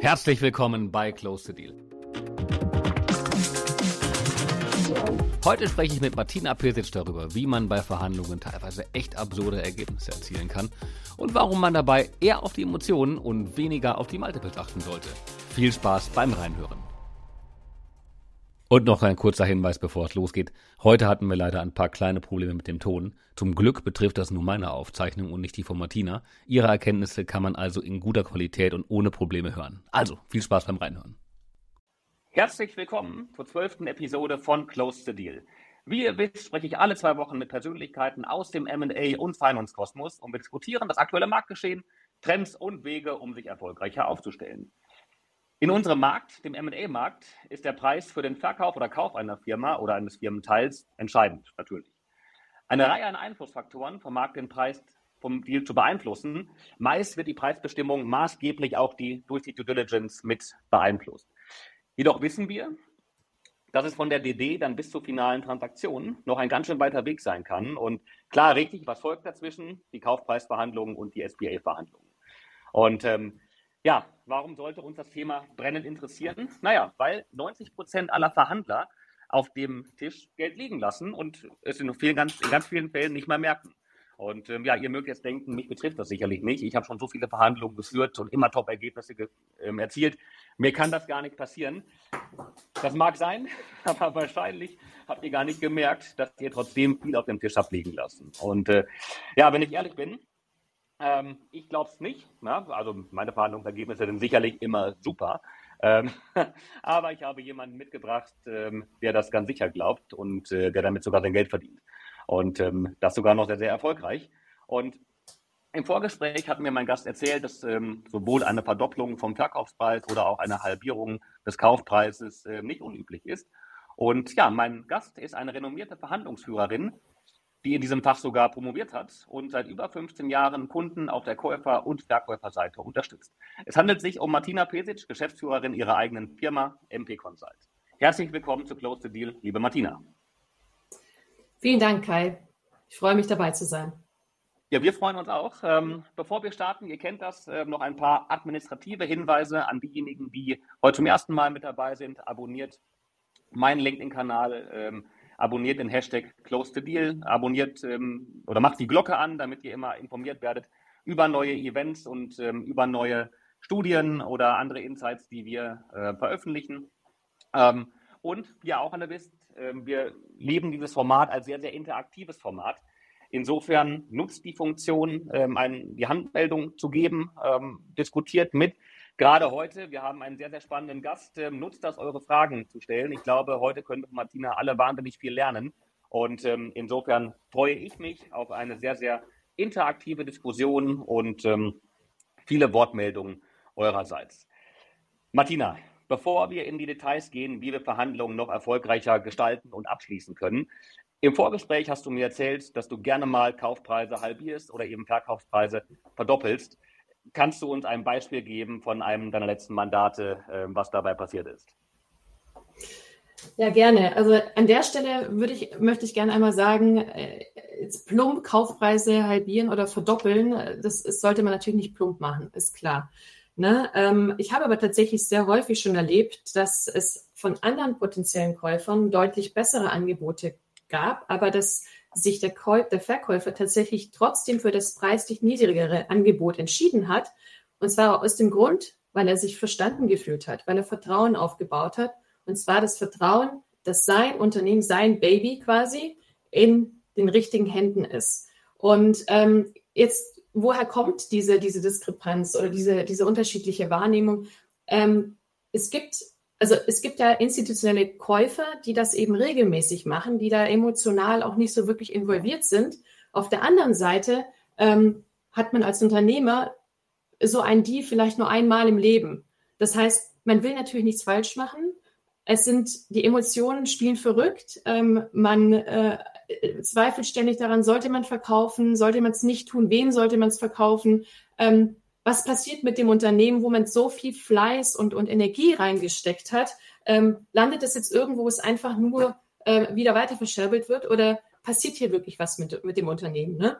Herzlich willkommen bei Close the Deal. Heute spreche ich mit Martina Pirsic darüber, wie man bei Verhandlungen teilweise echt absurde Ergebnisse erzielen kann und warum man dabei eher auf die Emotionen und weniger auf die Multiples achten sollte. Viel Spaß beim Reinhören. Und noch ein kurzer Hinweis, bevor es losgeht. Heute hatten wir leider ein paar kleine Probleme mit dem Ton. Zum Glück betrifft das nur meine Aufzeichnung und nicht die von Martina. Ihre Erkenntnisse kann man also in guter Qualität und ohne Probleme hören. Also, viel Spaß beim Reinhören. Herzlich willkommen zur zwölften Episode von Close the Deal. Wie ihr wisst, spreche ich alle zwei Wochen mit Persönlichkeiten aus dem M&A und Finance-Kosmos und wir diskutieren das aktuelle Marktgeschehen, Trends und Wege, um sich erfolgreicher aufzustellen. In unserem Markt, dem M&A-Markt, ist der Preis für den Verkauf oder Kauf einer Firma oder eines Firmenteils entscheidend, natürlich. Eine Reihe an Einflussfaktoren vermag den Preis vom Deal zu beeinflussen. Meist wird die Preisbestimmung maßgeblich auch die, durch die Due Diligence mit beeinflusst. Jedoch wissen wir, dass es von der DD dann bis zur finalen Transaktion noch ein ganz schön weiter Weg sein kann. Und klar, richtig, was folgt dazwischen? Die Kaufpreisverhandlungen und die SBA-Verhandlungen. Und ähm, ja, warum sollte uns das Thema brennend interessieren? Naja, weil 90 Prozent aller Verhandler auf dem Tisch Geld liegen lassen und es in, vielen, ganz, in ganz vielen Fällen nicht mehr merken. Und ähm, ja, ihr mögt jetzt denken, mich betrifft das sicherlich nicht. Ich habe schon so viele Verhandlungen geführt und immer Top-Ergebnisse ähm, erzielt. Mir kann das gar nicht passieren. Das mag sein, aber wahrscheinlich habt ihr gar nicht gemerkt, dass ihr trotzdem viel auf dem Tisch habt liegen lassen. Und äh, ja, wenn ich ehrlich bin, ähm, ich glaube es nicht. Na? Also meine Verhandlungsergebnisse sind sicherlich immer super. Ähm, aber ich habe jemanden mitgebracht, ähm, der das ganz sicher glaubt und äh, der damit sogar sein Geld verdient. Und ähm, das sogar noch sehr, sehr erfolgreich. Und im Vorgespräch hat mir mein Gast erzählt, dass ähm, sowohl eine Verdopplung vom Verkaufspreis oder auch eine Halbierung des Kaufpreises äh, nicht unüblich ist. Und ja, mein Gast ist eine renommierte Verhandlungsführerin, die in diesem Fach sogar promoviert hat und seit über 15 Jahren Kunden auf der Käufer- und Verkäuferseite unterstützt. Es handelt sich um Martina Pesic, Geschäftsführerin ihrer eigenen Firma MP Consult. Herzlich willkommen zu Close the Deal, liebe Martina. Vielen Dank, Kai. Ich freue mich dabei zu sein. Ja, wir freuen uns auch. Ähm, bevor wir starten, ihr kennt das, äh, noch ein paar administrative Hinweise an diejenigen, die heute zum ersten Mal mit dabei sind. Abonniert meinen LinkedIn-Kanal, ähm, abonniert den Hashtag Close the Deal, abonniert ähm, oder macht die Glocke an, damit ihr immer informiert werdet über neue Events und ähm, über neue Studien oder andere Insights, die wir äh, veröffentlichen. Ähm, und wie ihr auch alle wisst, äh, wir lieben dieses Format als sehr, sehr interaktives Format. Insofern nutzt die Funktion, ähm, ein, die Handmeldung zu geben, ähm, diskutiert mit gerade heute. Wir haben einen sehr, sehr spannenden Gast. Ähm, nutzt das, eure Fragen zu stellen. Ich glaube, heute können Martina alle wahnsinnig viel lernen. Und ähm, insofern freue ich mich auf eine sehr, sehr interaktive Diskussion und ähm, viele Wortmeldungen eurerseits. Martina, bevor wir in die Details gehen, wie wir Verhandlungen noch erfolgreicher gestalten und abschließen können, im Vorgespräch hast du mir erzählt, dass du gerne mal Kaufpreise halbierst oder eben Verkaufspreise verdoppelst. Kannst du uns ein Beispiel geben von einem deiner letzten Mandate, ähm, was dabei passiert ist? Ja, gerne. Also an der Stelle würde ich, möchte ich gerne einmal sagen, äh, jetzt plump Kaufpreise halbieren oder verdoppeln, das, das sollte man natürlich nicht plump machen, ist klar. Ne? Ähm, ich habe aber tatsächlich sehr häufig schon erlebt, dass es von anderen potenziellen Käufern deutlich bessere Angebote gab, aber dass sich der, Käu der Verkäufer tatsächlich trotzdem für das preislich niedrigere Angebot entschieden hat. Und zwar aus dem Grund, weil er sich verstanden gefühlt hat, weil er Vertrauen aufgebaut hat. Und zwar das Vertrauen, dass sein Unternehmen, sein Baby quasi in den richtigen Händen ist. Und ähm, jetzt, woher kommt diese, diese Diskrepanz oder diese, diese unterschiedliche Wahrnehmung? Ähm, es gibt also es gibt ja institutionelle Käufer, die das eben regelmäßig machen, die da emotional auch nicht so wirklich involviert sind. Auf der anderen Seite ähm, hat man als Unternehmer so ein Deal vielleicht nur einmal im Leben. Das heißt, man will natürlich nichts falsch machen. Es sind die Emotionen spielen verrückt. Ähm, man äh, zweifelt ständig daran, sollte man verkaufen, sollte man es nicht tun, wen sollte man es verkaufen. Ähm, was passiert mit dem Unternehmen, wo man so viel Fleiß und, und Energie reingesteckt hat? Ähm, landet es jetzt irgendwo, wo es einfach nur äh, wieder weiter verscherbelt wird oder passiert hier wirklich was mit, mit dem Unternehmen? Ne?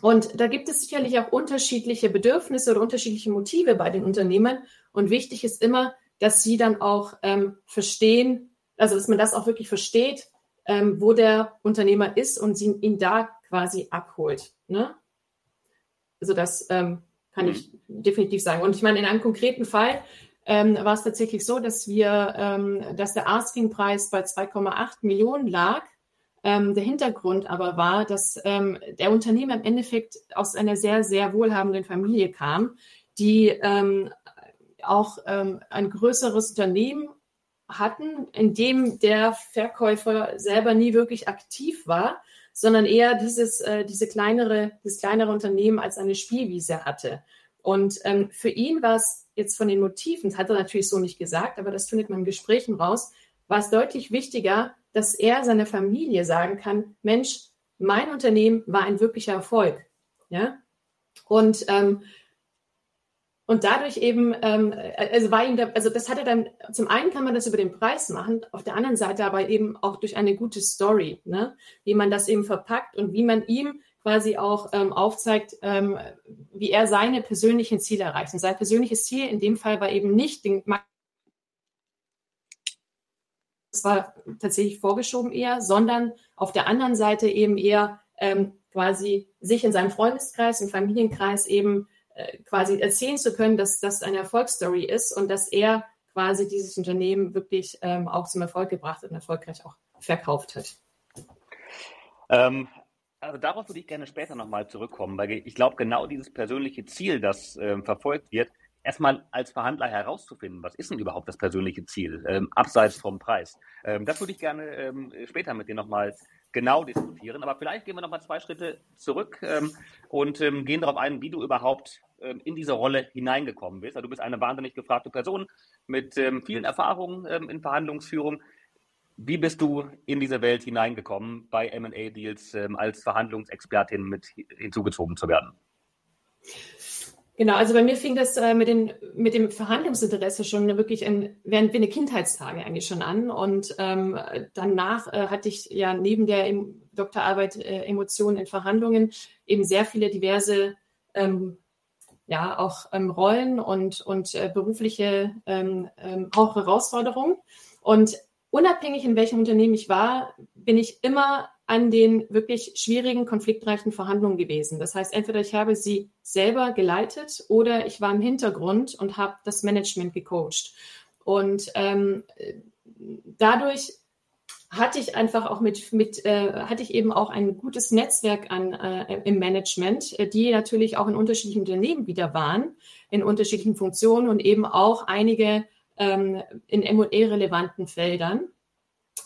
Und da gibt es sicherlich auch unterschiedliche Bedürfnisse oder unterschiedliche Motive bei den Unternehmen. Und wichtig ist immer, dass sie dann auch ähm, verstehen, also dass man das auch wirklich versteht, ähm, wo der Unternehmer ist und sie, ihn da quasi abholt. Ne? Also das ähm, kann ich definitiv sagen. Und ich meine, in einem konkreten Fall ähm, war es tatsächlich so, dass wir, ähm, dass der Asking-Preis bei 2,8 Millionen lag. Ähm, der Hintergrund aber war, dass ähm, der Unternehmer im Endeffekt aus einer sehr, sehr wohlhabenden Familie kam, die ähm, auch ähm, ein größeres Unternehmen hatten, in dem der Verkäufer selber nie wirklich aktiv war, sondern eher dieses, äh, diese kleinere, dieses kleinere Unternehmen als eine Spielwiese hatte. Und ähm, für ihn war es jetzt von den Motiven, hat er natürlich so nicht gesagt, aber das findet man in Gesprächen raus, war es deutlich wichtiger, dass er seiner Familie sagen kann, Mensch, mein Unternehmen war ein wirklicher Erfolg. Ja? Und ähm, und dadurch eben, ähm, also war ihm da, also das hat er dann, zum einen kann man das über den Preis machen, auf der anderen Seite aber eben auch durch eine gute Story, ne? wie man das eben verpackt und wie man ihm quasi auch ähm, aufzeigt, ähm, wie er seine persönlichen Ziele erreicht. Und sein persönliches Ziel in dem Fall war eben nicht den das war tatsächlich vorgeschoben eher, sondern auf der anderen Seite eben eher ähm, quasi sich in seinem Freundeskreis, im Familienkreis eben äh, quasi erzählen zu können, dass das eine Erfolgsstory ist und dass er quasi dieses Unternehmen wirklich ähm, auch zum Erfolg gebracht und erfolgreich auch verkauft hat. Ähm, also darauf würde ich gerne später nochmal zurückkommen, weil ich glaube, genau dieses persönliche Ziel, das ähm, verfolgt wird, erstmal als Verhandler herauszufinden, was ist denn überhaupt das persönliche Ziel, ähm, abseits vom Preis. Ähm, das würde ich gerne ähm, später mit dir nochmal genau diskutieren. Aber vielleicht gehen wir nochmal zwei Schritte zurück ähm, und ähm, gehen darauf ein, wie du überhaupt ähm, in diese Rolle hineingekommen bist. Also du bist eine wahnsinnig gefragte Person mit vielen Erfahrungen in Verhandlungsführung. Wie bist du in diese Welt hineingekommen, bei MA-Deals als Verhandlungsexpertin mit hinzugezogen zu werden? Genau, also bei mir fing das äh, mit, den, mit dem Verhandlungsinteresse schon wirklich in, während meine Kindheitstage eigentlich schon an. Und ähm, danach äh, hatte ich ja neben der em Doktorarbeit äh, Emotionen in Verhandlungen eben sehr viele diverse ähm, ja auch ähm, Rollen und, und äh, berufliche ähm, ähm, auch Herausforderungen. Und unabhängig in welchem Unternehmen ich war, bin ich immer an den wirklich schwierigen, konfliktreichen Verhandlungen gewesen. Das heißt, entweder ich habe sie selber geleitet oder ich war im Hintergrund und habe das Management gecoacht. Und ähm, dadurch hatte ich einfach auch mit, mit äh, hatte ich eben auch ein gutes Netzwerk an äh, im Management, äh, die natürlich auch in unterschiedlichen Unternehmen wieder waren, in unterschiedlichen Funktionen und eben auch einige ähm, in M&E relevanten Feldern.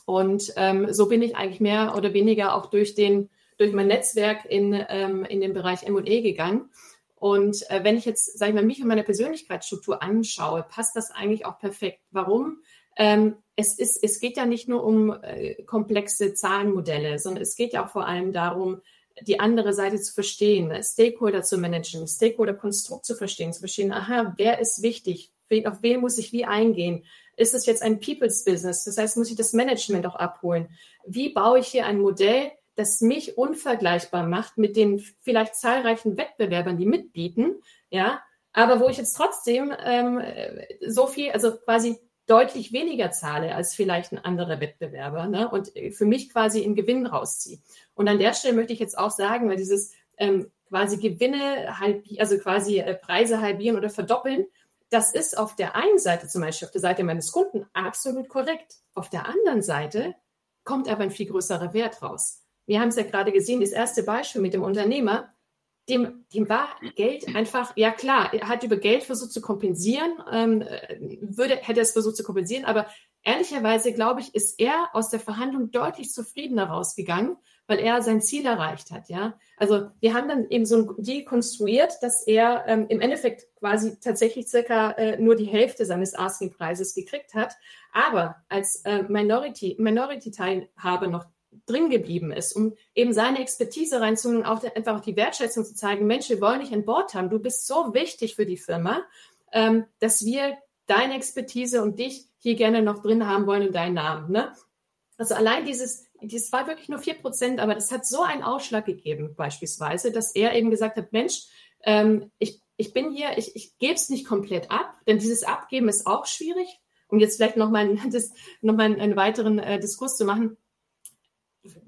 Und ähm, so bin ich eigentlich mehr oder weniger auch durch, den, durch mein Netzwerk in, ähm, in den Bereich ME gegangen. Und äh, wenn ich jetzt, sage ich mal, mich und meine Persönlichkeitsstruktur anschaue, passt das eigentlich auch perfekt. Warum? Ähm, es, ist, es geht ja nicht nur um äh, komplexe Zahlenmodelle, sondern es geht ja auch vor allem darum, die andere Seite zu verstehen, Stakeholder zu managen, Stakeholder-Konstrukt zu verstehen, zu verstehen, aha, wer ist wichtig, auf wen muss ich wie eingehen, ist es jetzt ein People's Business? Das heißt, muss ich das Management auch abholen? Wie baue ich hier ein Modell, das mich unvergleichbar macht mit den vielleicht zahlreichen Wettbewerbern, die mitbieten, ja, aber wo ich jetzt trotzdem ähm, so viel, also quasi deutlich weniger zahle als vielleicht ein anderer Wettbewerber ne? und für mich quasi einen Gewinn rausziehe. Und an der Stelle möchte ich jetzt auch sagen, weil dieses ähm, quasi Gewinne, also quasi äh, Preise halbieren oder verdoppeln, das ist auf der einen Seite, zum Beispiel auf der Seite meines Kunden, absolut korrekt. Auf der anderen Seite kommt aber ein viel größerer Wert raus. Wir haben es ja gerade gesehen, das erste Beispiel mit dem Unternehmer, dem, dem war Geld einfach, ja klar, er hat über Geld versucht zu kompensieren, ähm, würde, hätte es versucht zu kompensieren, aber ehrlicherweise, glaube ich, ist er aus der Verhandlung deutlich zufriedener rausgegangen, weil er sein Ziel erreicht hat, ja. Also wir haben dann eben so ein Deal konstruiert, dass er ähm, im Endeffekt quasi tatsächlich circa äh, nur die Hälfte seines Asking-Preises gekriegt hat, aber als äh, Minority, Minority-Teilhaber noch drin geblieben ist, um eben seine Expertise reinzuholen und auch einfach auch die Wertschätzung zu zeigen, Mensch, wir wollen dich an Bord haben, du bist so wichtig für die Firma, ähm, dass wir deine Expertise und dich hier gerne noch drin haben wollen und deinen Namen. Ne? Also allein dieses, das war wirklich nur vier Prozent, aber das hat so einen Ausschlag gegeben, beispielsweise, dass er eben gesagt hat, Mensch, ähm, ich, ich bin hier, ich, ich gebe es nicht komplett ab, denn dieses Abgeben ist auch schwierig. Um jetzt vielleicht nochmal noch mal einen weiteren äh, Diskurs zu machen.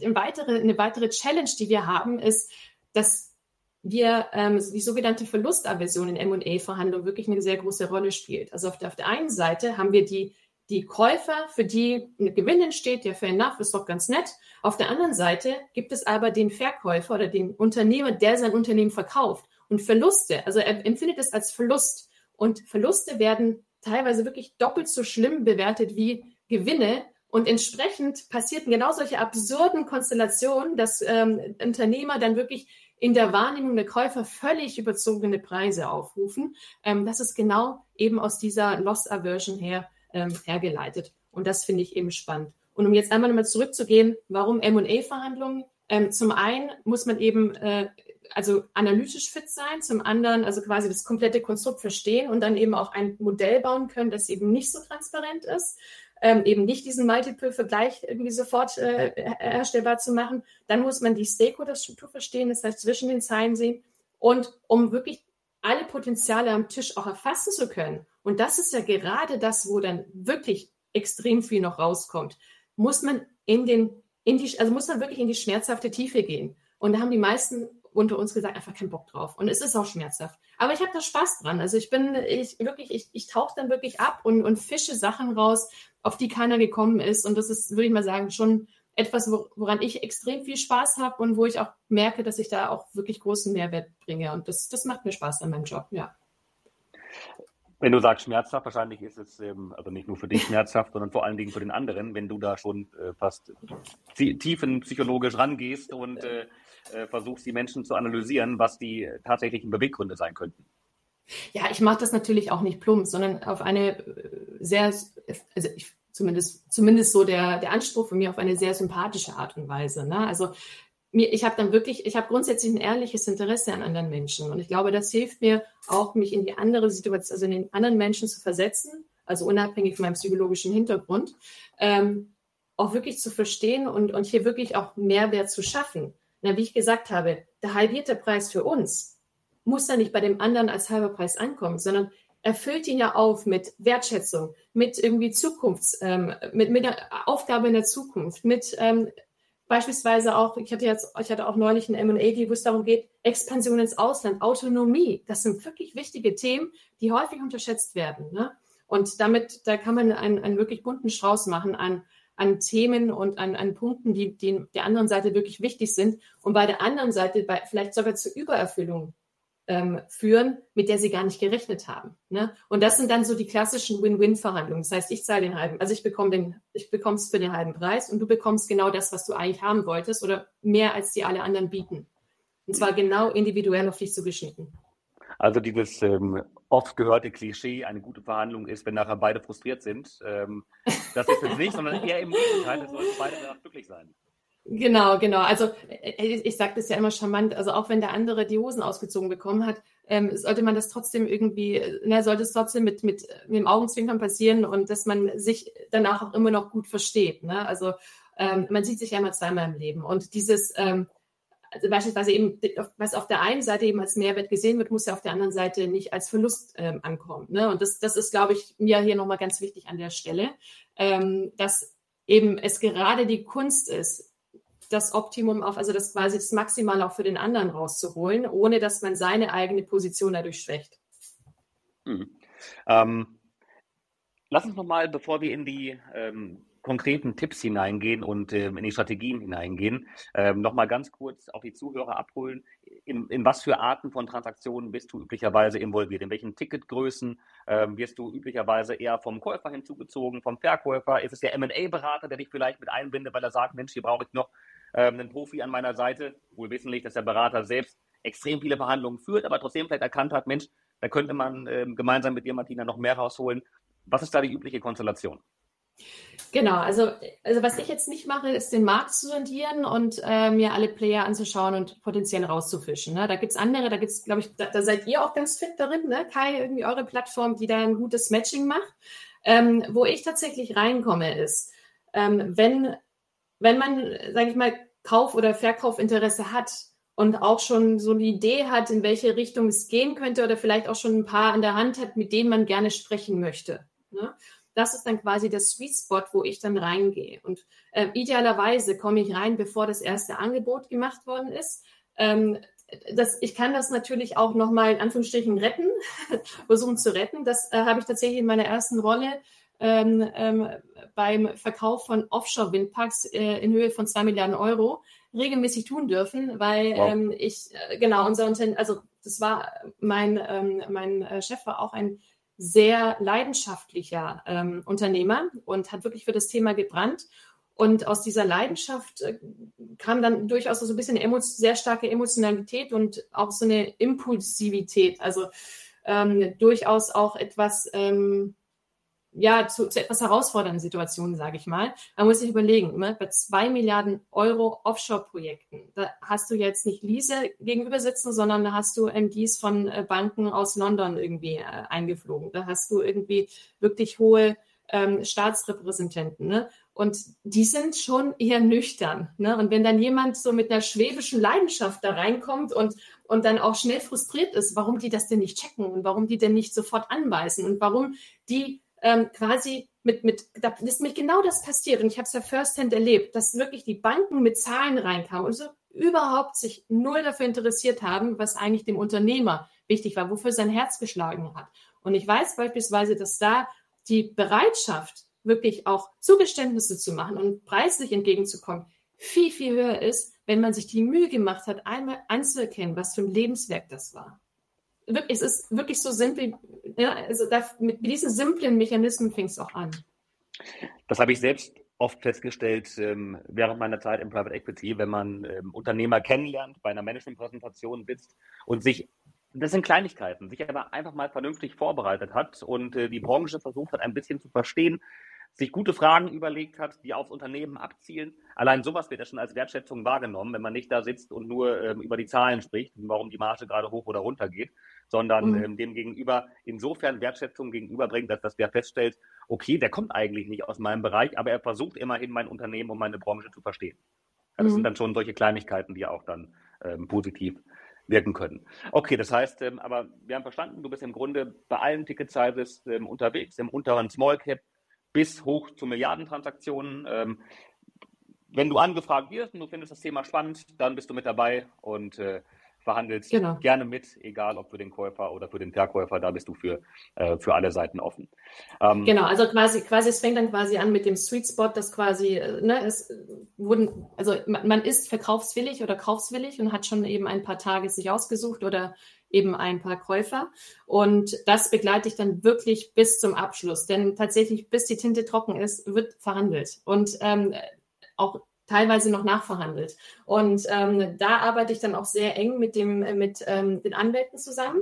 Eine weitere, eine weitere Challenge, die wir haben, ist, dass wir ähm, die sogenannte Verlustaversion in M&A-Verhandlungen wirklich eine sehr große Rolle spielt. Also auf der, auf der einen Seite haben wir die die Käufer, für die ein Gewinn entsteht, ja, fair enough, ist doch ganz nett. Auf der anderen Seite gibt es aber den Verkäufer oder den Unternehmer, der sein Unternehmen verkauft. Und Verluste, also er empfindet es als Verlust. Und Verluste werden teilweise wirklich doppelt so schlimm bewertet wie Gewinne. Und entsprechend passierten genau solche absurden Konstellationen, dass ähm, Unternehmer dann wirklich in der Wahrnehmung der Käufer völlig überzogene Preise aufrufen. Ähm, das ist genau eben aus dieser Loss Aversion her ähm, hergeleitet. Und das finde ich eben spannend. Und um jetzt einmal nochmal zurückzugehen, warum M&A-Verhandlungen? Ähm, zum einen muss man eben äh, also analytisch fit sein, zum anderen also quasi das komplette Konstrukt verstehen und dann eben auch ein Modell bauen können, das eben nicht so transparent ist, ähm, eben nicht diesen Multiple-Vergleich irgendwie sofort äh, herstellbar zu machen. Dann muss man die Stakeholder-Struktur verstehen, das heißt zwischen den Zeilen sehen. Und um wirklich alle Potenziale am Tisch auch erfassen zu können und das ist ja gerade das, wo dann wirklich extrem viel noch rauskommt. Muss man in den, in die, also muss man wirklich in die schmerzhafte Tiefe gehen. Und da haben die meisten unter uns gesagt, einfach keinen Bock drauf. Und es ist auch schmerzhaft. Aber ich habe da Spaß dran. Also ich bin, ich wirklich, ich, ich tauche dann wirklich ab und, und fische Sachen raus, auf die keiner gekommen ist. Und das ist, würde ich mal sagen, schon etwas, woran ich extrem viel Spaß habe und wo ich auch merke, dass ich da auch wirklich großen Mehrwert bringe. Und das, das macht mir Spaß an meinem Job, ja. Wenn du sagst schmerzhaft, wahrscheinlich ist es ähm, also nicht nur für dich schmerzhaft, sondern vor allen Dingen für den anderen, wenn du da schon äh, fast tiefenpsychologisch rangehst und äh, äh, versuchst, die Menschen zu analysieren, was die tatsächlichen Beweggründe sein könnten. Ja, ich mache das natürlich auch nicht plump, sondern auf eine äh, sehr, also ich, zumindest, zumindest so der, der Anspruch von mir auf eine sehr sympathische Art und Weise. Ne? Also mir, ich habe dann wirklich, ich habe grundsätzlich ein ehrliches Interesse an anderen Menschen. Und ich glaube, das hilft mir auch, mich in die andere Situation, also in den anderen Menschen zu versetzen, also unabhängig von meinem psychologischen Hintergrund, ähm, auch wirklich zu verstehen und, und hier wirklich auch Mehrwert zu schaffen. Na, wie ich gesagt habe, der halbierte Preis für uns muss da nicht bei dem anderen als halber Preis ankommen, sondern erfüllt ihn ja auf mit Wertschätzung, mit irgendwie Zukunfts, ähm, mit, mit der Aufgabe in der Zukunft, mit ähm, Beispielsweise auch, ich hatte jetzt, ich hatte auch neulich ein M&A, wo es darum geht, Expansion ins Ausland, Autonomie. Das sind wirklich wichtige Themen, die häufig unterschätzt werden. Ne? Und damit, da kann man einen, einen wirklich bunten Strauß machen an, an Themen und an, an Punkten, die, die der anderen Seite wirklich wichtig sind und bei der anderen Seite bei, vielleicht sogar zur Übererfüllung ähm, führen, mit der sie gar nicht gerechnet haben. Ne? Und das sind dann so die klassischen Win-Win-Verhandlungen. Das heißt, ich zahle den halben, also ich bekomme den, ich bekomme es für den halben Preis und du bekommst genau das, was du eigentlich haben wolltest oder mehr als die alle anderen bieten. Und zwar genau individuell auf dich zugeschnitten. Also dieses ähm, oft gehörte Klischee, eine gute Verhandlung ist, wenn nachher beide frustriert sind. Ähm, das ist es nicht, sondern eher im Gegenteil, es sollten beide danach glücklich sein. Genau, genau. Also äh, ich sage das ja immer charmant. Also auch wenn der andere die Hosen ausgezogen bekommen hat, ähm, sollte man das trotzdem irgendwie, ne, sollte es trotzdem mit, mit, mit dem Augenzwinkern passieren und dass man sich danach auch immer noch gut versteht. Ne? Also ähm, man sieht sich ja immer zweimal im Leben. Und dieses, ähm, also beispielsweise eben, was auf der einen Seite eben als Mehrwert gesehen wird, muss ja auf der anderen Seite nicht als Verlust ähm, ankommen. Ne? Und das, das ist, glaube ich, mir hier nochmal ganz wichtig an der Stelle, ähm, dass eben es gerade die Kunst ist, das Optimum auf, also das quasi das Maximal auch für den anderen rauszuholen, ohne dass man seine eigene Position dadurch schwächt. Mhm. Ähm, lass uns nochmal, bevor wir in die ähm, konkreten Tipps hineingehen und ähm, in die Strategien hineingehen, ähm, nochmal ganz kurz auch die Zuhörer abholen. In, in, was für Arten von Transaktionen bist du üblicherweise involviert? In welchen Ticketgrößen ähm, wirst du üblicherweise eher vom Käufer hinzugezogen, vom Verkäufer? Ist es der M&A-Berater, der dich vielleicht mit einbindet, weil er sagt, Mensch, hier brauche ich noch einen Profi an meiner Seite, wohl wissentlich, dass der Berater selbst extrem viele Verhandlungen führt, aber trotzdem vielleicht erkannt hat, Mensch, da könnte man ähm, gemeinsam mit dir, Martina, noch mehr rausholen. Was ist da die übliche Konstellation? Genau, also, also was ich jetzt nicht mache, ist den Markt zu sondieren und äh, mir alle Player anzuschauen und potenziell rauszufischen. Ne? Da gibt es andere, da gibt es, glaube ich, da, da, seid ihr auch ganz fit darin, ne? Kai, irgendwie eure Plattform, die da ein gutes Matching macht. Ähm, wo ich tatsächlich reinkomme, ist, ähm, wenn wenn man, sage ich mal, Kauf- oder Verkaufinteresse hat und auch schon so eine Idee hat, in welche Richtung es gehen könnte oder vielleicht auch schon ein paar an der Hand hat, mit denen man gerne sprechen möchte. Ne? Das ist dann quasi der Sweet Spot, wo ich dann reingehe. Und äh, idealerweise komme ich rein, bevor das erste Angebot gemacht worden ist. Ähm, das, ich kann das natürlich auch nochmal in Anführungsstrichen retten, versuchen zu retten. Das äh, habe ich tatsächlich in meiner ersten Rolle ähm, ähm, beim Verkauf von Offshore-Windparks äh, in Höhe von zwei Milliarden Euro regelmäßig tun dürfen, weil wow. ähm, ich, äh, genau, unser Unternehmen, also das war mein, ähm, mein äh, Chef war auch ein sehr leidenschaftlicher ähm, Unternehmer und hat wirklich für das Thema gebrannt. Und aus dieser Leidenschaft äh, kam dann durchaus so ein bisschen sehr starke Emotionalität und auch so eine Impulsivität. Also ähm, durchaus auch etwas, ähm, ja, zu, zu, etwas herausfordernden Situationen, sage ich mal. Man muss sich überlegen, ne? bei zwei Milliarden Euro Offshore-Projekten, da hast du jetzt nicht Lise gegenüber sitzen, sondern da hast du MDs von äh, Banken aus London irgendwie äh, eingeflogen. Da hast du irgendwie wirklich hohe ähm, Staatsrepräsentanten. Ne? Und die sind schon eher nüchtern. Ne? Und wenn dann jemand so mit einer schwäbischen Leidenschaft da reinkommt und, und dann auch schnell frustriert ist, warum die das denn nicht checken und warum die denn nicht sofort anbeißen und warum die ähm, quasi mit, mit, da ist mir genau das passiert und ich habe es ja firsthand erlebt, dass wirklich die Banken mit Zahlen reinkamen und so überhaupt sich null dafür interessiert haben, was eigentlich dem Unternehmer wichtig war, wofür sein Herz geschlagen hat. Und ich weiß beispielsweise, dass da die Bereitschaft, wirklich auch Zugeständnisse zu machen und preislich entgegenzukommen, viel, viel höher ist, wenn man sich die Mühe gemacht hat, einmal anzuerkennen, was für ein Lebenswerk das war wirklich, es ist wirklich so simpel. Ja, also da, mit diesen simplen Mechanismen fing es auch an. Das habe ich selbst oft festgestellt ähm, während meiner Zeit im Private Equity, wenn man ähm, Unternehmer kennenlernt, bei einer Managementpräsentation sitzt und sich, das sind Kleinigkeiten, sich aber einfach mal vernünftig vorbereitet hat und äh, die Branche versucht hat, ein bisschen zu verstehen, sich gute Fragen überlegt hat, die aufs Unternehmen abzielen. Allein sowas wird ja schon als Wertschätzung wahrgenommen, wenn man nicht da sitzt und nur ähm, über die Zahlen spricht, warum die Marge gerade hoch oder runter geht, sondern mhm. ähm, dem gegenüber insofern Wertschätzung gegenüberbringt, dass, dass der feststellt, okay, der kommt eigentlich nicht aus meinem Bereich, aber er versucht immerhin mein Unternehmen und meine Branche zu verstehen. Ja, das mhm. sind dann schon solche Kleinigkeiten, die auch dann ähm, positiv wirken können. Okay, das heißt, ähm, aber wir haben verstanden, du bist im Grunde bei allen Ticket-Sizes ähm, unterwegs, im unteren Small Cap bis hoch zu Milliardentransaktionen. Ähm, wenn du angefragt wirst und du findest das Thema spannend, dann bist du mit dabei und äh, verhandelst genau. gerne mit, egal ob für den Käufer oder für den Verkäufer, da bist du für, äh, für alle Seiten offen. Ähm, genau, also quasi, quasi, es fängt dann quasi an mit dem Sweet Spot, dass quasi, äh, ne, es wurden, also man, man ist verkaufswillig oder kaufswillig und hat schon eben ein paar Tage sich ausgesucht oder eben ein paar Käufer. Und das begleite ich dann wirklich bis zum Abschluss. Denn tatsächlich, bis die Tinte trocken ist, wird verhandelt. Und ähm, auch teilweise noch nachverhandelt. Und ähm, da arbeite ich dann auch sehr eng mit, dem, äh, mit ähm, den Anwälten zusammen.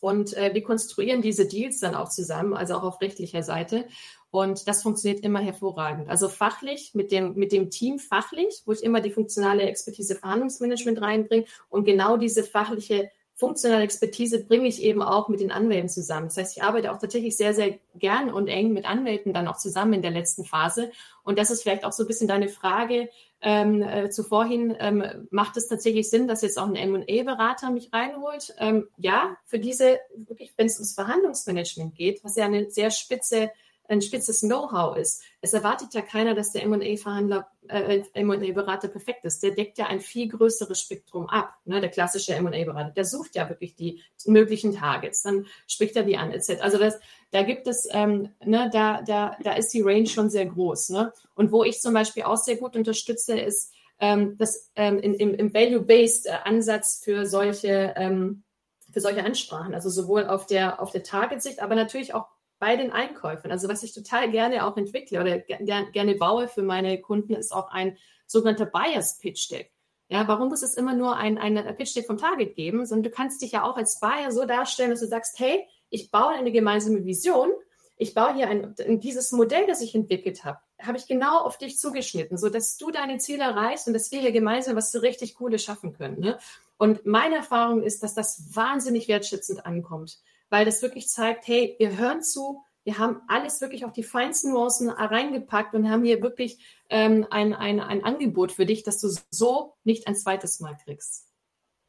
Und äh, wir konstruieren diese Deals dann auch zusammen, also auch auf rechtlicher Seite. Und das funktioniert immer hervorragend. Also fachlich, mit dem, mit dem Team fachlich, wo ich immer die funktionale Expertise Verhandlungsmanagement reinbringe und genau diese fachliche funktionale Expertise bringe ich eben auch mit den Anwälten zusammen. Das heißt, ich arbeite auch tatsächlich sehr, sehr gern und eng mit Anwälten dann auch zusammen in der letzten Phase. Und das ist vielleicht auch so ein bisschen deine Frage ähm, äh, zuvorhin. Ähm, macht es tatsächlich Sinn, dass jetzt auch ein M&A-Berater mich reinholt? Ähm, ja, für diese, wirklich, wenn es ums Verhandlungsmanagement geht, was ja eine sehr spitze ein spitzes Know-how ist. Es erwartet ja keiner, dass der M&A-Verhandler, äh, M&A-Berater perfekt ist. Der deckt ja ein viel größeres Spektrum ab. Ne? Der klassische M&A-Berater, der sucht ja wirklich die möglichen Targets, dann spricht er die an, etc. Also das, da gibt es, ähm, ne, da, da, da ist die Range schon sehr groß. Ne? Und wo ich zum Beispiel auch sehr gut unterstütze, ist ähm, das ähm, in, im, im Value-Based äh, für solche ähm, für solche Ansprachen, also sowohl auf der auf der Target-Sicht, aber natürlich auch bei den Einkäufern. Also was ich total gerne auch entwickle oder ger gerne baue für meine Kunden, ist auch ein sogenannter Buyers Pitch Deck. Ja, warum muss es immer nur ein, ein Pitch Deck vom Target geben, sondern du kannst dich ja auch als Buyer so darstellen, dass du sagst, hey, ich baue eine gemeinsame Vision, ich baue hier ein, dieses Modell, das ich entwickelt habe, habe ich genau auf dich zugeschnitten, so dass du deine Ziele erreichst und dass wir hier gemeinsam was so richtig Cooles schaffen können. Ne? Und meine Erfahrung ist, dass das wahnsinnig wertschätzend ankommt weil das wirklich zeigt, hey, wir hören zu, wir haben alles wirklich auf die feinsten Nuancen reingepackt und haben hier wirklich ähm, ein, ein, ein Angebot für dich, dass du so nicht ein zweites Mal kriegst.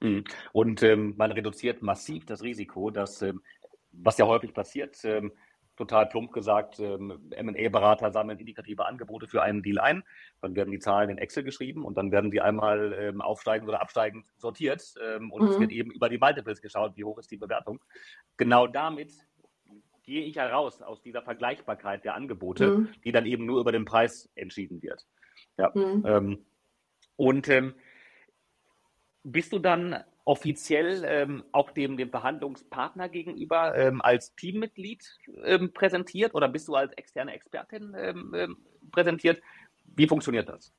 Mhm. Und ähm, man reduziert massiv das Risiko, dass, ähm, was ja häufig passiert, ähm, total plump gesagt, ähm, M&A-Berater sammeln indikative Angebote für einen Deal ein, dann werden die Zahlen in Excel geschrieben und dann werden die einmal ähm, aufsteigend oder absteigend sortiert ähm, und mhm. es wird eben über die Multiples geschaut, wie hoch ist die Bewertung. Genau damit gehe ich heraus aus dieser Vergleichbarkeit der Angebote, mhm. die dann eben nur über den Preis entschieden wird. Ja. Mhm. Ähm, und ähm, bist du dann offiziell ähm, auch dem, dem Verhandlungspartner gegenüber ähm, als Teammitglied ähm, präsentiert oder bist du als externe Expertin ähm, ähm, präsentiert? Wie funktioniert das?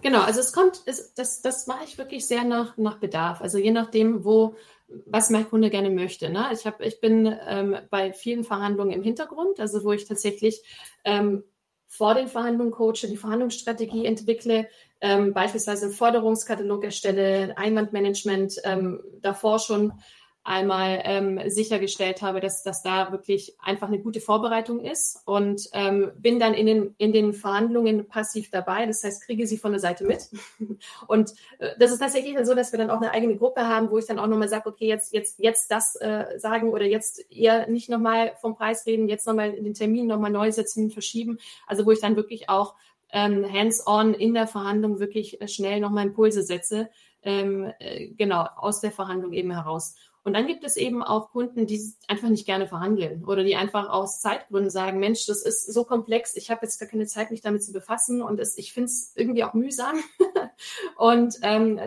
Genau, also es kommt, es, das, das mache ich wirklich sehr nach, nach Bedarf. Also je nachdem, wo, was mein Kunde gerne möchte. Ne? Ich, hab, ich bin ähm, bei vielen Verhandlungen im Hintergrund, also wo ich tatsächlich ähm, vor den Verhandlungen coache, die Verhandlungsstrategie entwickle, ähm, beispielsweise einen Forderungskatalog erstelle, Einwandmanagement ähm, davor schon einmal ähm, sichergestellt habe, dass, dass da wirklich einfach eine gute Vorbereitung ist und ähm, bin dann in den, in den Verhandlungen passiv dabei. Das heißt, kriege sie von der Seite mit. Und äh, das ist tatsächlich so, dass wir dann auch eine eigene Gruppe haben, wo ich dann auch nochmal sage, okay, jetzt, jetzt, jetzt das äh, sagen oder jetzt eher nicht nochmal vom Preis reden, jetzt nochmal den Termin nochmal neu setzen, verschieben. Also wo ich dann wirklich auch ähm, hands-on in der Verhandlung wirklich schnell nochmal Impulse setze, ähm, äh, genau, aus der Verhandlung eben heraus. Und dann gibt es eben auch Kunden, die einfach nicht gerne verhandeln oder die einfach aus Zeitgründen sagen, Mensch, das ist so komplex, ich habe jetzt gar keine Zeit, mich damit zu befassen und es, ich finde es irgendwie auch mühsam. und ähm,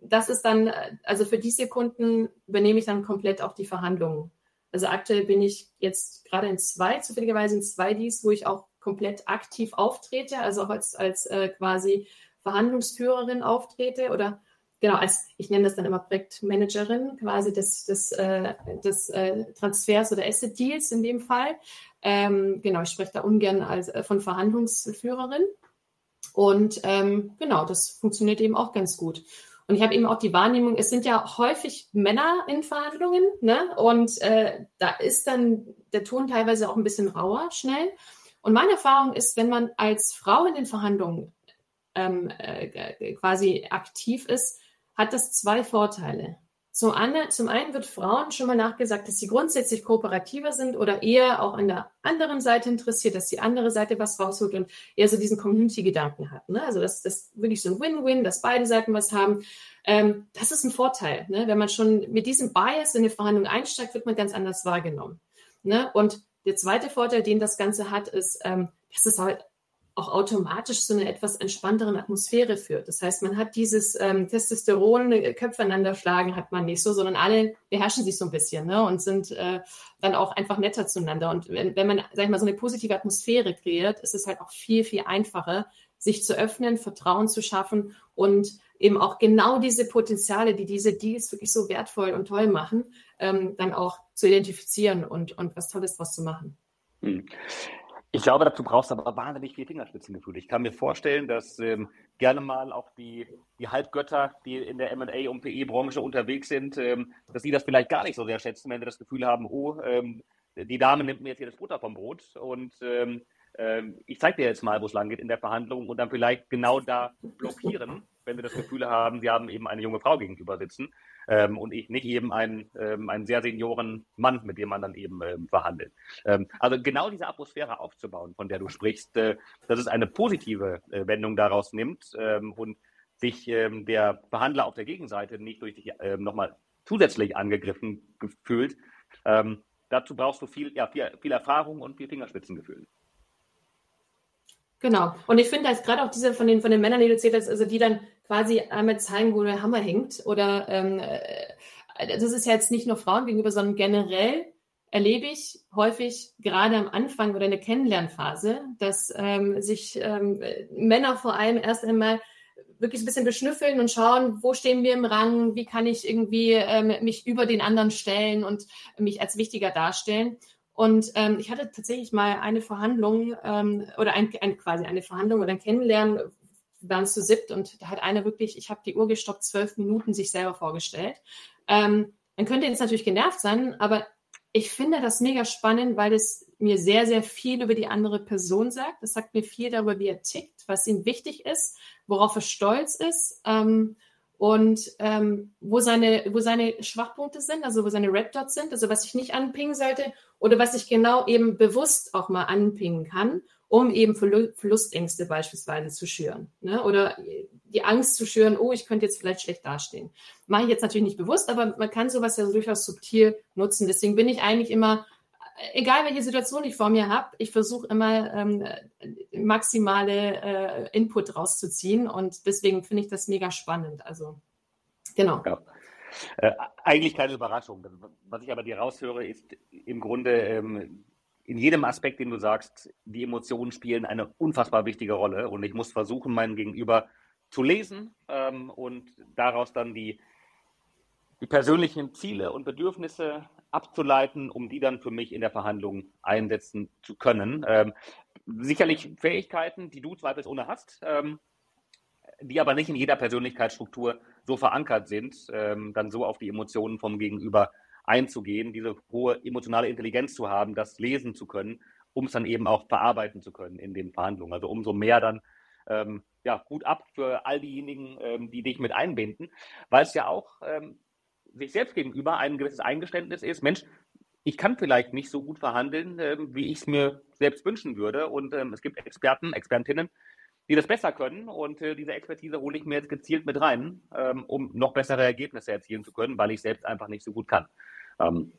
das ist dann, also für diese Kunden übernehme ich dann komplett auch die Verhandlungen. Also aktuell bin ich jetzt gerade in zwei, zufälligerweise in zwei Dies, wo ich auch komplett aktiv auftrete, also als, als äh, quasi Verhandlungsführerin auftrete oder genau, als ich nenne das dann immer Projektmanagerin quasi des, des, äh, des äh, Transfers oder Asset Deals in dem Fall. Ähm, genau, ich spreche da ungern als äh, von Verhandlungsführerin. Und ähm, genau, das funktioniert eben auch ganz gut. Und ich habe eben auch die Wahrnehmung, es sind ja häufig Männer in Verhandlungen, ne? Und äh, da ist dann der Ton teilweise auch ein bisschen rauer, schnell. Und meine Erfahrung ist, wenn man als Frau in den Verhandlungen ähm, äh, quasi aktiv ist, hat das zwei Vorteile. Zum, anderen, zum einen wird Frauen schon mal nachgesagt, dass sie grundsätzlich kooperativer sind oder eher auch an der anderen Seite interessiert, dass die andere Seite was rausholt und eher so diesen Community-Gedanken hat. Ne? Also das ist wirklich so ein Win-Win, dass beide Seiten was haben. Ähm, das ist ein Vorteil. Ne? Wenn man schon mit diesem Bias in eine Verhandlung einsteigt, wird man ganz anders wahrgenommen. Ne? Und der zweite Vorteil, den das Ganze hat, ist, ähm, dass es halt auch automatisch zu einer etwas entspannteren Atmosphäre führt. Das heißt, man hat dieses ähm, Testosteron, äh, Köpfe aneinander schlagen, hat man nicht so, sondern alle beherrschen sich so ein bisschen ne, und sind äh, dann auch einfach netter zueinander. Und wenn, wenn man, sag ich mal, so eine positive Atmosphäre kreiert, ist es halt auch viel, viel einfacher, sich zu öffnen, Vertrauen zu schaffen und eben auch genau diese Potenziale, die diese Deals wirklich so wertvoll und toll machen, ähm, dann auch zu identifizieren und, und was Tolles draus zu machen. Hm. Ich glaube, dazu brauchst du aber wahnsinnig viel Fingerspitzengefühl. Ich kann mir vorstellen, dass ähm, gerne mal auch die, die Halbgötter, die in der M&A- und PE-Branche unterwegs sind, ähm, dass sie das vielleicht gar nicht so sehr schätzen, wenn sie das Gefühl haben, oh, ähm, die Dame nimmt mir jetzt hier das Butter vom Brot und ähm, ähm, ich zeige dir jetzt mal, wo es lang geht in der Verhandlung und dann vielleicht genau da blockieren, wenn sie das Gefühl haben, sie haben eben eine junge Frau gegenüber sitzen ähm, und ich nicht eben einen, ähm, einen sehr senioren Mann, mit dem man dann eben ähm, verhandelt. Ähm, also genau diese Atmosphäre aufzubauen, von der du sprichst, äh, dass es eine positive äh, Wendung daraus nimmt ähm, und sich ähm, der Verhandler auf der Gegenseite nicht durch dich nochmal zusätzlich angegriffen fühlt. Dazu brauchst du viel, ja, viel, viel Erfahrung und viel Fingerspitzengefühl. Genau. Und ich finde, dass gerade auch diese von den, von den Männern, die du erzählt hast, also die dann quasi einmal zeigen, wo der Hammer hängt. Oder ähm, äh, das ist ja jetzt nicht nur Frauen gegenüber, sondern generell erlebe ich häufig gerade am Anfang oder in der Kennenlernphase, dass ähm, sich ähm, Männer vor allem erst einmal wirklich ein bisschen beschnüffeln und schauen, wo stehen wir im Rang, wie kann ich irgendwie ähm, mich über den anderen stellen und mich als wichtiger darstellen. Und ähm, ich hatte tatsächlich mal eine Verhandlung ähm, oder ein, ein, quasi eine Verhandlung oder ein Kennenlernen, wir waren zu siebt und da hat einer wirklich, ich habe die Uhr gestoppt, zwölf Minuten sich selber vorgestellt. Ähm, man könnte jetzt natürlich genervt sein, aber ich finde das mega spannend, weil es mir sehr, sehr viel über die andere Person sagt. Das sagt mir viel darüber, wie er tickt, was ihm wichtig ist, worauf er stolz ist ähm, und ähm, wo, seine, wo seine Schwachpunkte sind, also wo seine Red Dots sind, also was ich nicht anpingen sollte oder was ich genau eben bewusst auch mal anpingen kann, um eben Verlustängste beispielsweise zu schüren. Ne? Oder die Angst zu schüren, oh, ich könnte jetzt vielleicht schlecht dastehen. Mache ich jetzt natürlich nicht bewusst, aber man kann sowas ja durchaus subtil nutzen. Deswegen bin ich eigentlich immer, egal welche Situation ich vor mir habe, ich versuche immer ähm, maximale äh, Input rauszuziehen und deswegen finde ich das mega spannend. Also genau. Ja. Äh, eigentlich keine Überraschung. Was ich aber dir raushöre, ist im Grunde ähm, in jedem Aspekt, den du sagst, die Emotionen spielen eine unfassbar wichtige Rolle und ich muss versuchen, meinen Gegenüber zu lesen ähm, und daraus dann die, die persönlichen Ziele und Bedürfnisse abzuleiten, um die dann für mich in der Verhandlung einsetzen zu können. Ähm, sicherlich Fähigkeiten, die du zweifelsohne hast, ähm, die aber nicht in jeder Persönlichkeitsstruktur so verankert sind, ähm, dann so auf die Emotionen vom Gegenüber einzugehen, diese hohe emotionale Intelligenz zu haben, das lesen zu können, um es dann eben auch verarbeiten zu können in den Verhandlungen. Also umso mehr dann ähm, ja, gut ab für all diejenigen, ähm, die dich mit einbinden, weil es ja auch ähm, sich selbst gegenüber ein gewisses Eingeständnis ist, Mensch, ich kann vielleicht nicht so gut verhandeln, ähm, wie ich es mir selbst wünschen würde. Und ähm, es gibt Experten, Expertinnen, die das besser können. Und äh, diese Expertise hole ich mir jetzt gezielt mit rein, ähm, um noch bessere Ergebnisse erzielen zu können, weil ich selbst einfach nicht so gut kann. Ähm,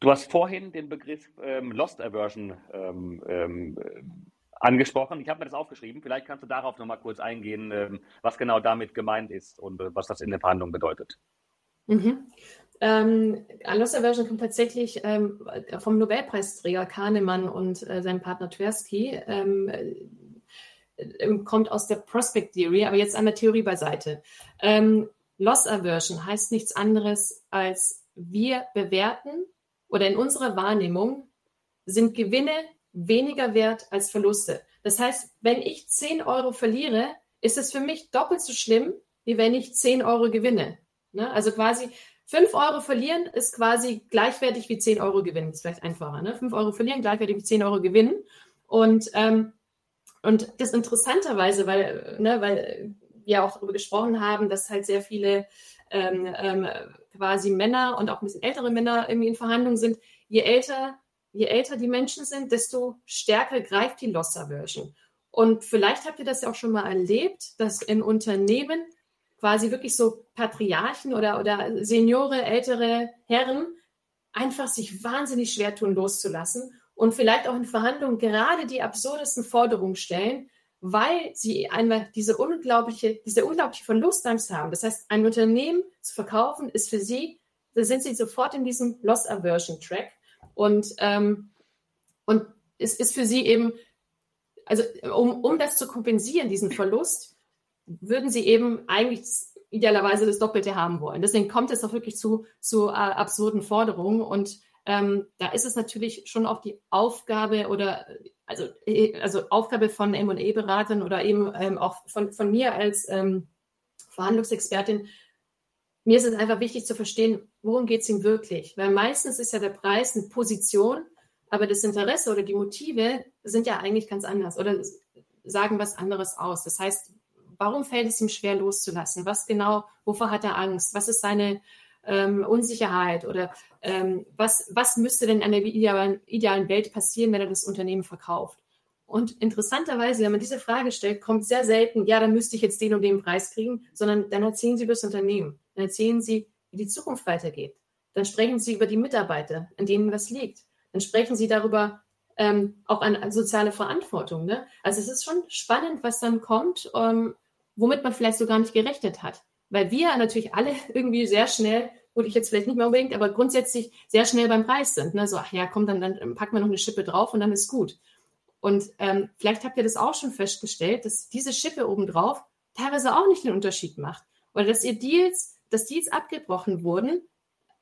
du hast vorhin den Begriff ähm, Lost Aversion ähm, angesprochen. Ich habe mir das aufgeschrieben. Vielleicht kannst du darauf noch mal kurz eingehen, ähm, was genau damit gemeint ist und äh, was das in der Verhandlung bedeutet. Mhm. Ähm, Loss Aversion kommt tatsächlich ähm, vom Nobelpreisträger Kahnemann und äh, seinem Partner Tversky. Ähm, äh, kommt aus der Prospect Theory, aber jetzt einmal Theorie beiseite. Ähm, Loss Aversion heißt nichts anderes als wir bewerten oder in unserer Wahrnehmung sind Gewinne weniger wert als Verluste. Das heißt, wenn ich 10 Euro verliere, ist es für mich doppelt so schlimm, wie wenn ich 10 Euro gewinne. Ne? Also quasi 5 Euro verlieren ist quasi gleichwertig wie 10 Euro gewinnen. ist vielleicht einfacher. Ne? 5 Euro verlieren, gleichwertig wie 10 Euro gewinnen. Und, ähm, und das interessanterweise, weil, ne, weil wir auch darüber gesprochen haben, dass halt sehr viele ähm, ähm, quasi Männer und auch ein bisschen ältere Männer irgendwie in Verhandlungen sind. Je älter je älter die Menschen sind, desto stärker greift die Loss Aversion. Und vielleicht habt ihr das ja auch schon mal erlebt, dass in Unternehmen quasi wirklich so Patriarchen oder, oder Seniore, ältere Herren einfach sich wahnsinnig schwer tun, loszulassen und vielleicht auch in Verhandlungen gerade die absurdesten Forderungen stellen, weil sie einmal diese unglaubliche, diese unglaubliche Verlustangst haben. Das heißt, ein Unternehmen zu verkaufen ist für sie, da sind sie sofort in diesem Loss Aversion Track und, ähm, und es ist für sie eben, also um, um das zu kompensieren, diesen Verlust, würden sie eben eigentlich idealerweise das Doppelte haben wollen. Deswegen kommt es auch wirklich zu, zu äh, absurden Forderungen. Und ähm, da ist es natürlich schon auch die Aufgabe oder also, äh, also Aufgabe von M&E-Beratern oder eben ähm, auch von, von mir als ähm, Verhandlungsexpertin, mir ist es einfach wichtig zu verstehen, worum geht es ihm wirklich? Weil meistens ist ja der Preis eine Position, aber das Interesse oder die Motive sind ja eigentlich ganz anders oder sagen was anderes aus. Das heißt, warum fällt es ihm schwer loszulassen? Was genau, wovor hat er Angst? Was ist seine ähm, Unsicherheit oder ähm, was, was müsste denn an der idealen, idealen Welt passieren, wenn er das Unternehmen verkauft? Und interessanterweise, wenn man diese Frage stellt, kommt sehr selten, ja, dann müsste ich jetzt den und den Preis kriegen, sondern dann erzählen Sie über das Unternehmen. Dann erzählen Sie, wie die Zukunft weitergeht. Dann sprechen Sie über die Mitarbeiter, an denen was liegt. Dann sprechen Sie darüber ähm, auch an, an, soziale Verantwortung. Ne? Also es ist schon spannend, was dann kommt, ähm, womit man vielleicht so gar nicht gerechnet hat. Weil wir natürlich alle irgendwie sehr schnell, gut, ich jetzt vielleicht nicht mehr unbedingt, aber grundsätzlich sehr schnell beim Preis sind. Ne? So, ach ja, komm, dann, dann packen wir noch eine Schippe drauf und dann ist gut. Und ähm, vielleicht habt ihr das auch schon festgestellt, dass diese Schippe obendrauf teilweise auch nicht den Unterschied macht. Oder dass ihr Deals, dass Deals abgebrochen wurden,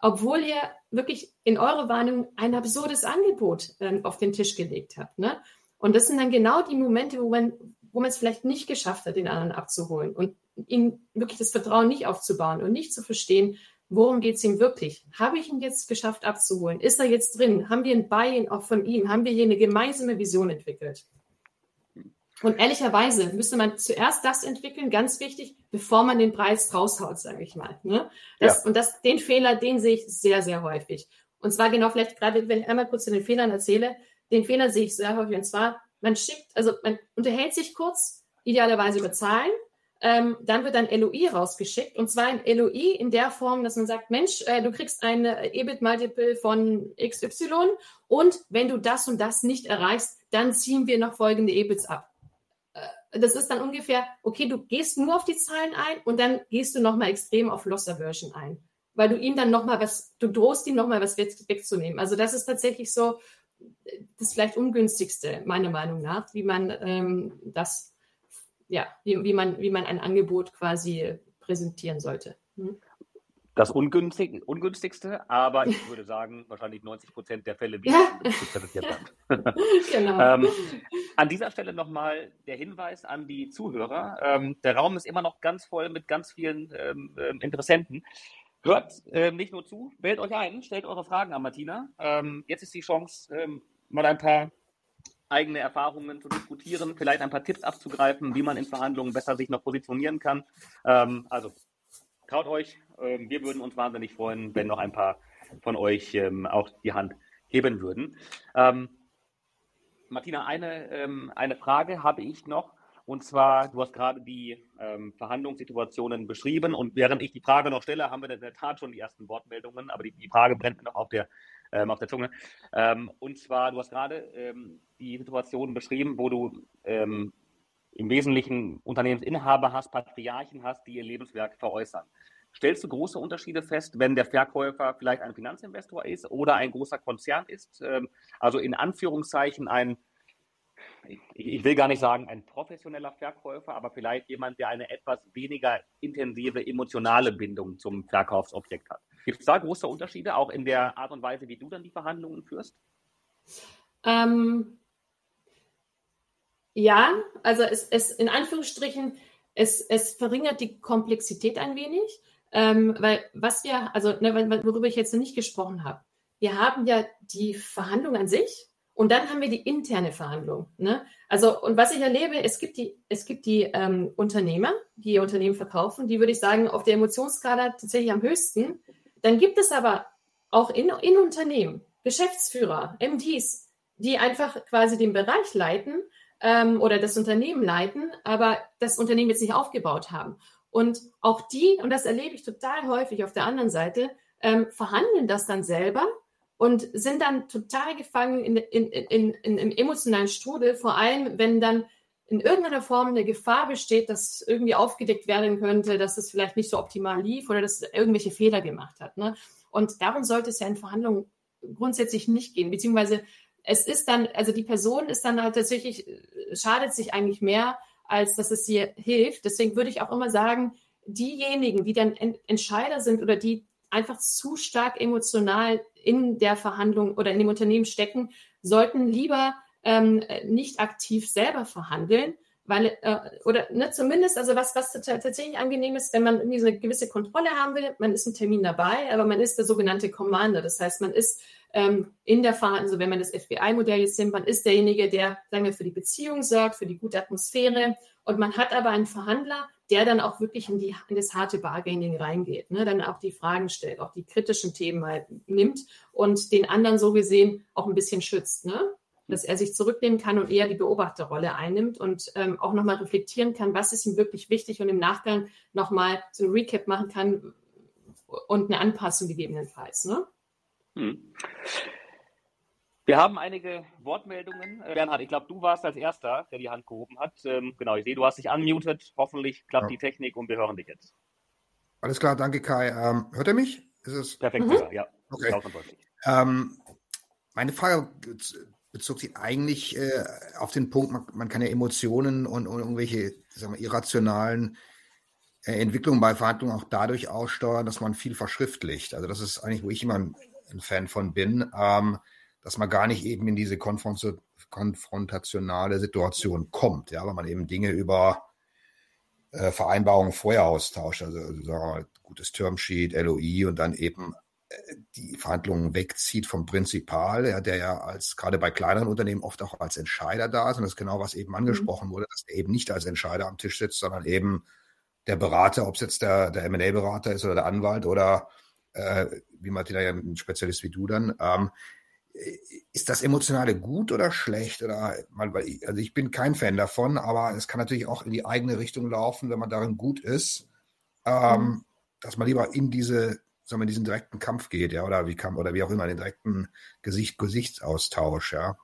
obwohl ihr wirklich in eurer Wahrnehmung ein absurdes Angebot ähm, auf den Tisch gelegt habt. Ne? Und das sind dann genau die Momente, wo man, wo man es vielleicht nicht geschafft hat, den anderen abzuholen und ihm wirklich das Vertrauen nicht aufzubauen und nicht zu verstehen, worum geht es ihm wirklich? Habe ich ihn jetzt geschafft abzuholen? Ist er jetzt drin? Haben wir ein Buy-in auch von ihm? Haben wir hier eine gemeinsame Vision entwickelt? Und ehrlicherweise müsste man zuerst das entwickeln, ganz wichtig, bevor man den Preis raushaut, sage ich mal. Ne? Das, ja. Und das, den Fehler, den sehe ich sehr, sehr häufig. Und zwar genau vielleicht gerade, wenn ich einmal kurz zu den Fehlern erzähle, den Fehler sehe ich sehr häufig. Und zwar, man schickt, also man unterhält sich kurz, idealerweise über Zahlen, ähm, dann wird ein LOI rausgeschickt und zwar ein LOI in der Form, dass man sagt, Mensch, äh, du kriegst ein EBIT-Multiple von XY und wenn du das und das nicht erreichst, dann ziehen wir noch folgende EBITs ab. Äh, das ist dann ungefähr, okay, du gehst nur auf die Zahlen ein und dann gehst du nochmal extrem auf Loss Aversion ein, weil du ihm dann nochmal was, du drohst ihm nochmal was wegzunehmen. Also das ist tatsächlich so das vielleicht ungünstigste, meiner Meinung nach, wie man ähm, das ja, wie, wie, man, wie man ein Angebot quasi präsentieren sollte. Hm? Das ungünstig, ungünstigste, aber ich würde sagen, wahrscheinlich 90 Prozent der Fälle, wie ja. präsentiert genau. ähm, an dieser Stelle nochmal der Hinweis an die Zuhörer. Ähm, der Raum ist immer noch ganz voll mit ganz vielen ähm, ähm Interessenten. Hört äh, nicht nur zu, wählt euch ein, stellt eure Fragen an Martina. Ähm, jetzt ist die Chance, mal ein paar eigene Erfahrungen zu diskutieren, vielleicht ein paar Tipps abzugreifen, wie man in Verhandlungen besser sich noch positionieren kann. Ähm, also traut euch, ähm, wir würden uns wahnsinnig freuen, wenn noch ein paar von euch ähm, auch die Hand heben würden. Ähm, Martina, eine, ähm, eine Frage habe ich noch. Und zwar, du hast gerade die ähm, Verhandlungssituationen beschrieben und während ich die Frage noch stelle, haben wir in der Tat schon die ersten Wortmeldungen, aber die, die Frage brennt mir noch auf der ähm, auf der Zunge. Ähm, und zwar, du hast gerade ähm, die Situation beschrieben, wo du ähm, im Wesentlichen Unternehmensinhaber hast, Patriarchen hast, die ihr Lebenswerk veräußern. Stellst du große Unterschiede fest, wenn der Verkäufer vielleicht ein Finanzinvestor ist oder ein großer Konzern ist? Ähm, also in Anführungszeichen ein, ich will gar nicht sagen ein professioneller Verkäufer, aber vielleicht jemand, der eine etwas weniger intensive emotionale Bindung zum Verkaufsobjekt hat. Gibt es da große Unterschiede, auch in der Art und Weise, wie du dann die Verhandlungen führst? Ähm, ja, also es, es in Anführungsstrichen, es, es verringert die Komplexität ein wenig, ähm, weil was wir, also ne, worüber ich jetzt nicht gesprochen habe, wir haben ja die Verhandlung an sich und dann haben wir die interne Verhandlung. Ne? Also, und was ich erlebe, es gibt die, es gibt die ähm, Unternehmer, die ihr Unternehmen verkaufen, die würde ich sagen, auf der Emotionsskala tatsächlich am höchsten. Dann gibt es aber auch in, in Unternehmen Geschäftsführer, MDs, die einfach quasi den Bereich leiten ähm, oder das Unternehmen leiten, aber das Unternehmen jetzt nicht aufgebaut haben. Und auch die, und das erlebe ich total häufig auf der anderen Seite, ähm, verhandeln das dann selber und sind dann total gefangen in, in, in, in, im emotionalen Strudel, vor allem wenn dann in irgendeiner Form eine Gefahr besteht, dass irgendwie aufgedeckt werden könnte, dass es vielleicht nicht so optimal lief oder dass es irgendwelche Fehler gemacht hat. Ne? Und darum sollte es ja in Verhandlungen grundsätzlich nicht gehen, beziehungsweise es ist dann, also die Person ist dann halt tatsächlich, schadet sich eigentlich mehr, als dass es ihr hilft. Deswegen würde ich auch immer sagen, diejenigen, die dann Entscheider sind oder die einfach zu stark emotional in der Verhandlung oder in dem Unternehmen stecken, sollten lieber ähm, nicht aktiv selber verhandeln, weil, äh, oder ne, zumindest, also was, was tatsächlich angenehm ist, wenn man irgendwie so eine gewisse Kontrolle haben will, man ist ein Termin dabei, aber man ist der sogenannte Commander. Das heißt, man ist ähm, in der Verhandlung, also wenn man das FBI-Modell jetzt nimmt, man ist derjenige, der, sagen wir, für die Beziehung sorgt, für die gute Atmosphäre und man hat aber einen Verhandler, der dann auch wirklich in, die, in das harte Bargaining reingeht, ne? dann auch die Fragen stellt, auch die kritischen Themen halt nimmt und den anderen so gesehen auch ein bisschen schützt. Ne? dass er sich zurücknehmen kann und eher die Beobachterrolle einnimmt und ähm, auch nochmal reflektieren kann, was ist ihm wirklich wichtig und im Nachgang nochmal so ein Recap machen kann und eine Anpassung gegebenenfalls. Ne? Hm. Wir haben einige Wortmeldungen. Äh, Bernhard, ich glaube, du warst als Erster, der die Hand gehoben hat. Ähm, genau, ich sehe, du hast dich unmuted. Hoffentlich klappt ja. die Technik und wir hören dich jetzt. Alles klar, danke Kai. Ähm, hört er mich? Ist es Perfekt, mhm. ja. Okay. Ähm, meine Frage bezog sich eigentlich äh, auf den Punkt, man, man, kann ja Emotionen und, und irgendwelche sagen wir, irrationalen äh, Entwicklungen bei Verhandlungen auch dadurch aussteuern, dass man viel verschriftlicht. Also das ist eigentlich, wo ich immer ein, ein Fan von bin, ähm, dass man gar nicht eben in diese konfront konfrontationale Situation kommt, ja, weil man eben Dinge über äh, Vereinbarungen vorher austauscht. Also sagen wir mal, gutes Termsheet, LOI und dann eben äh, die Verhandlungen wegzieht vom Prinzipal, ja, der ja als gerade bei kleineren Unternehmen oft auch als Entscheider da ist. Und das ist genau, was eben mhm. angesprochen mhm. wurde, dass er eben nicht als Entscheider am Tisch sitzt, sondern eben der Berater, ob es jetzt der, der MA-Berater ist oder der Anwalt oder äh, wie Martina ja ein Spezialist wie du dann. Ähm, ist das Emotionale gut oder schlecht? Oder also ich bin kein Fan davon, aber es kann natürlich auch in die eigene Richtung laufen, wenn man darin gut ist, ähm, mhm. dass man lieber in diese, sagen wir, diesen direkten Kampf geht, ja, oder wie kann, oder wie auch immer, den direkten Gesicht, Gesichtsaustausch, ja.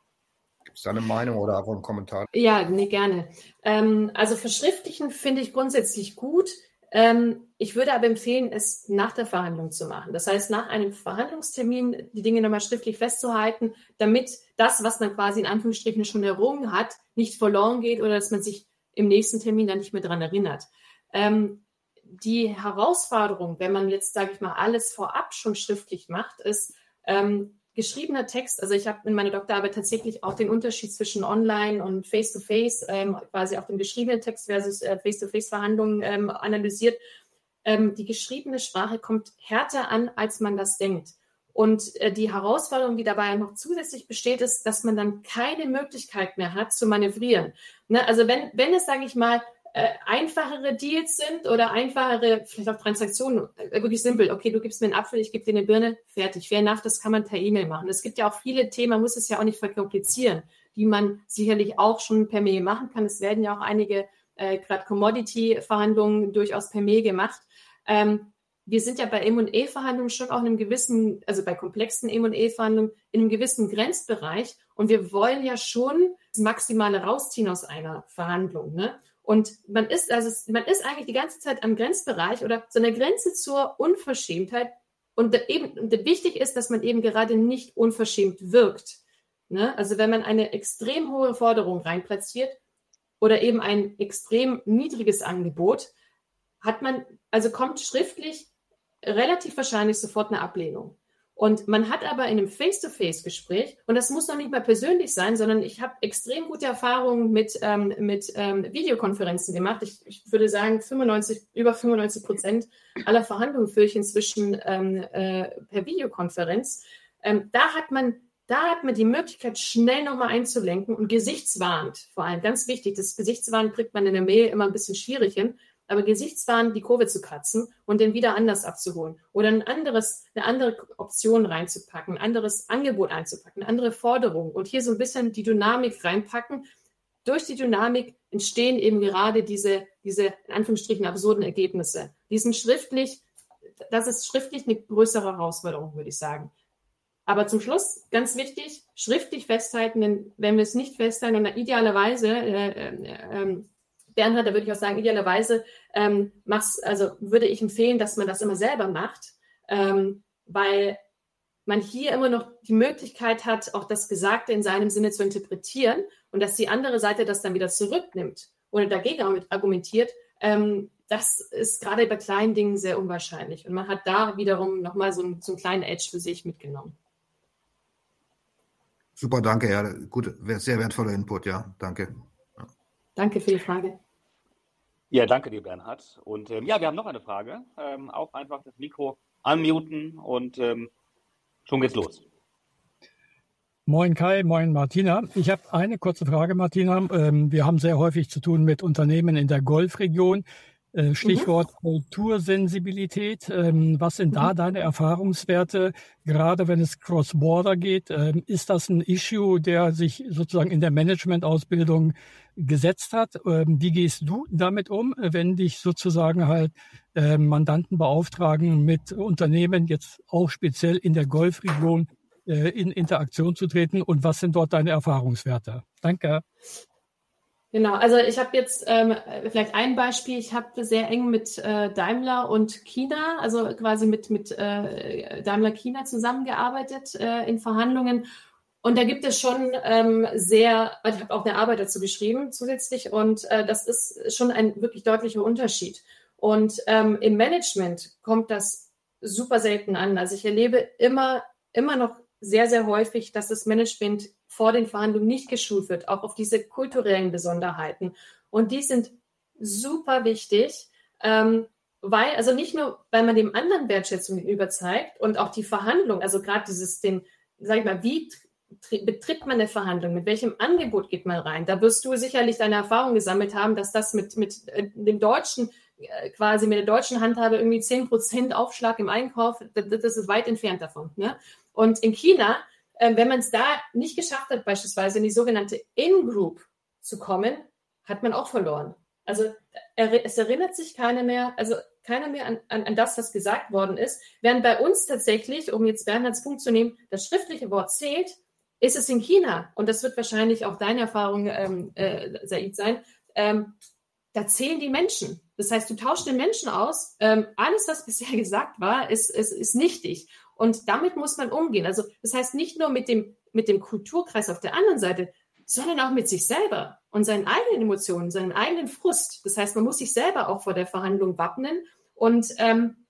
Gibt es da eine Meinung oder einfach einen Kommentar? Ja, nee, gerne. Ähm, also verschriftlichen finde ich grundsätzlich gut. Ähm, ich würde aber empfehlen, es nach der Verhandlung zu machen. Das heißt, nach einem Verhandlungstermin die Dinge nochmal schriftlich festzuhalten, damit das, was man quasi in Anführungsstrichen schon errungen hat, nicht verloren geht oder dass man sich im nächsten Termin dann nicht mehr daran erinnert. Ähm, die Herausforderung, wenn man jetzt, sage ich mal, alles vorab schon schriftlich macht, ist, ähm, geschriebener Text, also ich habe in meiner Doktorarbeit tatsächlich auch den Unterschied zwischen Online und Face-to-Face, ähm, quasi auch den geschriebenen Text versus äh, Face-to-Face-Verhandlungen ähm, analysiert. Ähm, die geschriebene Sprache kommt härter an, als man das denkt. Und äh, die Herausforderung, die dabei noch zusätzlich besteht, ist, dass man dann keine Möglichkeit mehr hat zu manövrieren. Ne? Also wenn, wenn es, sage ich mal, äh, einfachere Deals sind oder einfachere, vielleicht auch Transaktionen, äh, wirklich simpel. Okay, du gibst mir einen Apfel, ich gebe dir eine Birne, fertig. Fair enough, das kann man per E-Mail machen. Es gibt ja auch viele Themen, man muss es ja auch nicht verkomplizieren, die man sicherlich auch schon per Mail machen kann. Es werden ja auch einige äh, gerade Commodity-Verhandlungen durchaus per Mail gemacht. Ähm, wir sind ja bei M&E-Verhandlungen schon auch in einem gewissen, also bei komplexen M&E-Verhandlungen in einem gewissen Grenzbereich und wir wollen ja schon das Maximale rausziehen aus einer Verhandlung. Ne? Und man ist, also man ist eigentlich die ganze Zeit am Grenzbereich oder so einer Grenze zur Unverschämtheit. Und eben und wichtig ist, dass man eben gerade nicht unverschämt wirkt. Ne? Also wenn man eine extrem hohe Forderung reinplatziert oder eben ein extrem niedriges Angebot, hat man, also kommt schriftlich relativ wahrscheinlich sofort eine Ablehnung. Und man hat aber in einem Face-to-Face-Gespräch, und das muss noch nicht mal persönlich sein, sondern ich habe extrem gute Erfahrungen mit, ähm, mit ähm, Videokonferenzen gemacht. Ich, ich, würde sagen, 95, über 95 Prozent aller Verhandlungen führe ich inzwischen ähm, äh, per Videokonferenz. Ähm, da hat man da hat man die Möglichkeit, schnell nochmal einzulenken und gesichtswarnt, vor allem ganz wichtig, das Gesichtswarnt kriegt man in der Mail immer ein bisschen schwierig hin, aber gesichtswahrend die Kurve zu kratzen und den wieder anders abzuholen oder ein anderes, eine andere Option reinzupacken, ein anderes Angebot einzupacken, eine andere Forderung und hier so ein bisschen die Dynamik reinpacken. Durch die Dynamik entstehen eben gerade diese, diese in Anführungsstrichen absurden Ergebnisse. Die sind schriftlich, das ist schriftlich eine größere Herausforderung, würde ich sagen. Aber zum Schluss, ganz wichtig, schriftlich festhalten, denn wenn wir es nicht festhalten und idealerweise äh, äh, äh, Bernhard, da würde ich auch sagen, idealerweise ähm, mach's, also würde ich empfehlen, dass man das immer selber macht, ähm, weil man hier immer noch die Möglichkeit hat, auch das Gesagte in seinem Sinne zu interpretieren und dass die andere Seite das dann wieder zurücknimmt oder dagegen argumentiert, ähm, das ist gerade bei kleinen Dingen sehr unwahrscheinlich. Und man hat da wiederum nochmal so, ein, so einen kleinen Edge für sich mitgenommen. Super, danke, ja. Gut, sehr wertvoller Input, ja. Danke. Danke für die Frage. Ja, danke dir, Bernhard. Und ähm, ja, wir haben noch eine Frage. Ähm, auch einfach das Mikro unmuten und ähm, schon geht's los. Moin Kai, moin Martina. Ich habe eine kurze Frage, Martina. Ähm, wir haben sehr häufig zu tun mit Unternehmen in der Golfregion. Äh, mhm. Stichwort mhm. Kultursensibilität. Ähm, was sind da mhm. deine Erfahrungswerte, gerade wenn es cross-border geht? Ähm, ist das ein Issue, der sich sozusagen in der Managementausbildung gesetzt hat? Ähm, wie gehst du damit um, wenn dich sozusagen halt Mandanten beauftragen, mit Unternehmen jetzt auch speziell in der Golfregion äh, in Interaktion zu treten? Und was sind dort deine Erfahrungswerte? Danke. Genau, also ich habe jetzt ähm, vielleicht ein Beispiel. Ich habe sehr eng mit äh, Daimler und China, also quasi mit, mit äh, Daimler China zusammengearbeitet äh, in Verhandlungen. Und da gibt es schon ähm, sehr, also ich habe auch eine Arbeit dazu geschrieben zusätzlich und äh, das ist schon ein wirklich deutlicher Unterschied. Und ähm, im Management kommt das super selten an. Also ich erlebe immer, immer noch sehr, sehr häufig, dass das Management vor den Verhandlungen nicht geschult wird, auch auf diese kulturellen Besonderheiten. Und die sind super wichtig. Ähm, weil, also nicht nur, weil man dem anderen Wertschätzung gegenüber zeigt und auch die Verhandlung, also gerade dieses, den, sag ich mal, wie betritt man eine Verhandlung? Mit welchem Angebot geht man rein? Da wirst du sicherlich deine Erfahrung gesammelt haben, dass das mit, mit äh, dem deutschen, äh, quasi mit der deutschen Handhabe irgendwie 10% Aufschlag im Einkauf, das, das ist weit entfernt davon. Ne? Und in China, äh, wenn man es da nicht geschafft hat, beispielsweise in die sogenannte In-Group zu kommen, hat man auch verloren. Also es erinnert sich keiner mehr, also keiner mehr an, an, an das, was gesagt worden ist. Während bei uns tatsächlich, um jetzt Bernhards Punkt zu nehmen, das schriftliche Wort zählt, ist es in China, und das wird wahrscheinlich auch deine Erfahrung, ähm, äh, Said, sein, ähm, da zählen die Menschen. Das heißt, du tauschst den Menschen aus. Ähm, alles, was bisher gesagt war, ist, ist, ist nichtig. Und damit muss man umgehen. Also das heißt nicht nur mit dem, mit dem Kulturkreis auf der anderen Seite, sondern auch mit sich selber und seinen eigenen Emotionen, seinen eigenen Frust. Das heißt, man muss sich selber auch vor der Verhandlung wappnen und ähm,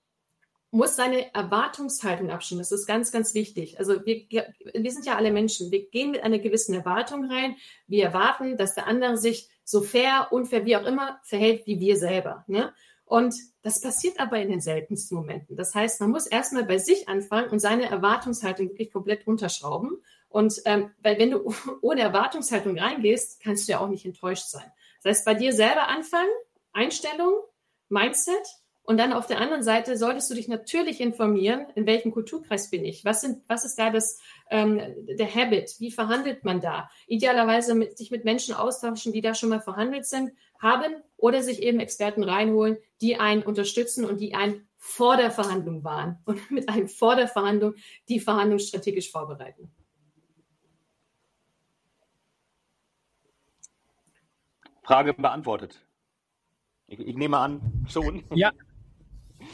muss seine Erwartungshaltung abstimmen. Das ist ganz, ganz wichtig. Also wir, wir sind ja alle Menschen. Wir gehen mit einer gewissen Erwartung rein. Wir erwarten, dass der andere sich so fair, unfair, wie auch immer verhält wie wir selber. Ne? Und das passiert aber in den seltensten Momenten. Das heißt, man muss erstmal bei sich anfangen und seine Erwartungshaltung wirklich komplett unterschrauben. Und ähm, weil wenn du ohne Erwartungshaltung reingehst, kannst du ja auch nicht enttäuscht sein. Das heißt, bei dir selber anfangen, Einstellung, Mindset und dann auf der anderen Seite solltest du dich natürlich informieren, in welchem Kulturkreis bin ich? Was, sind, was ist da das, ähm, der Habit? Wie verhandelt man da? Idealerweise mit, sich mit Menschen austauschen, die da schon mal verhandelt sind, haben oder sich eben Experten reinholen, die einen unterstützen und die einen vor der Verhandlung waren und mit einem vor der Verhandlung die Verhandlung strategisch vorbereiten. Frage beantwortet. Ich, ich, nehme an, schon. Ja,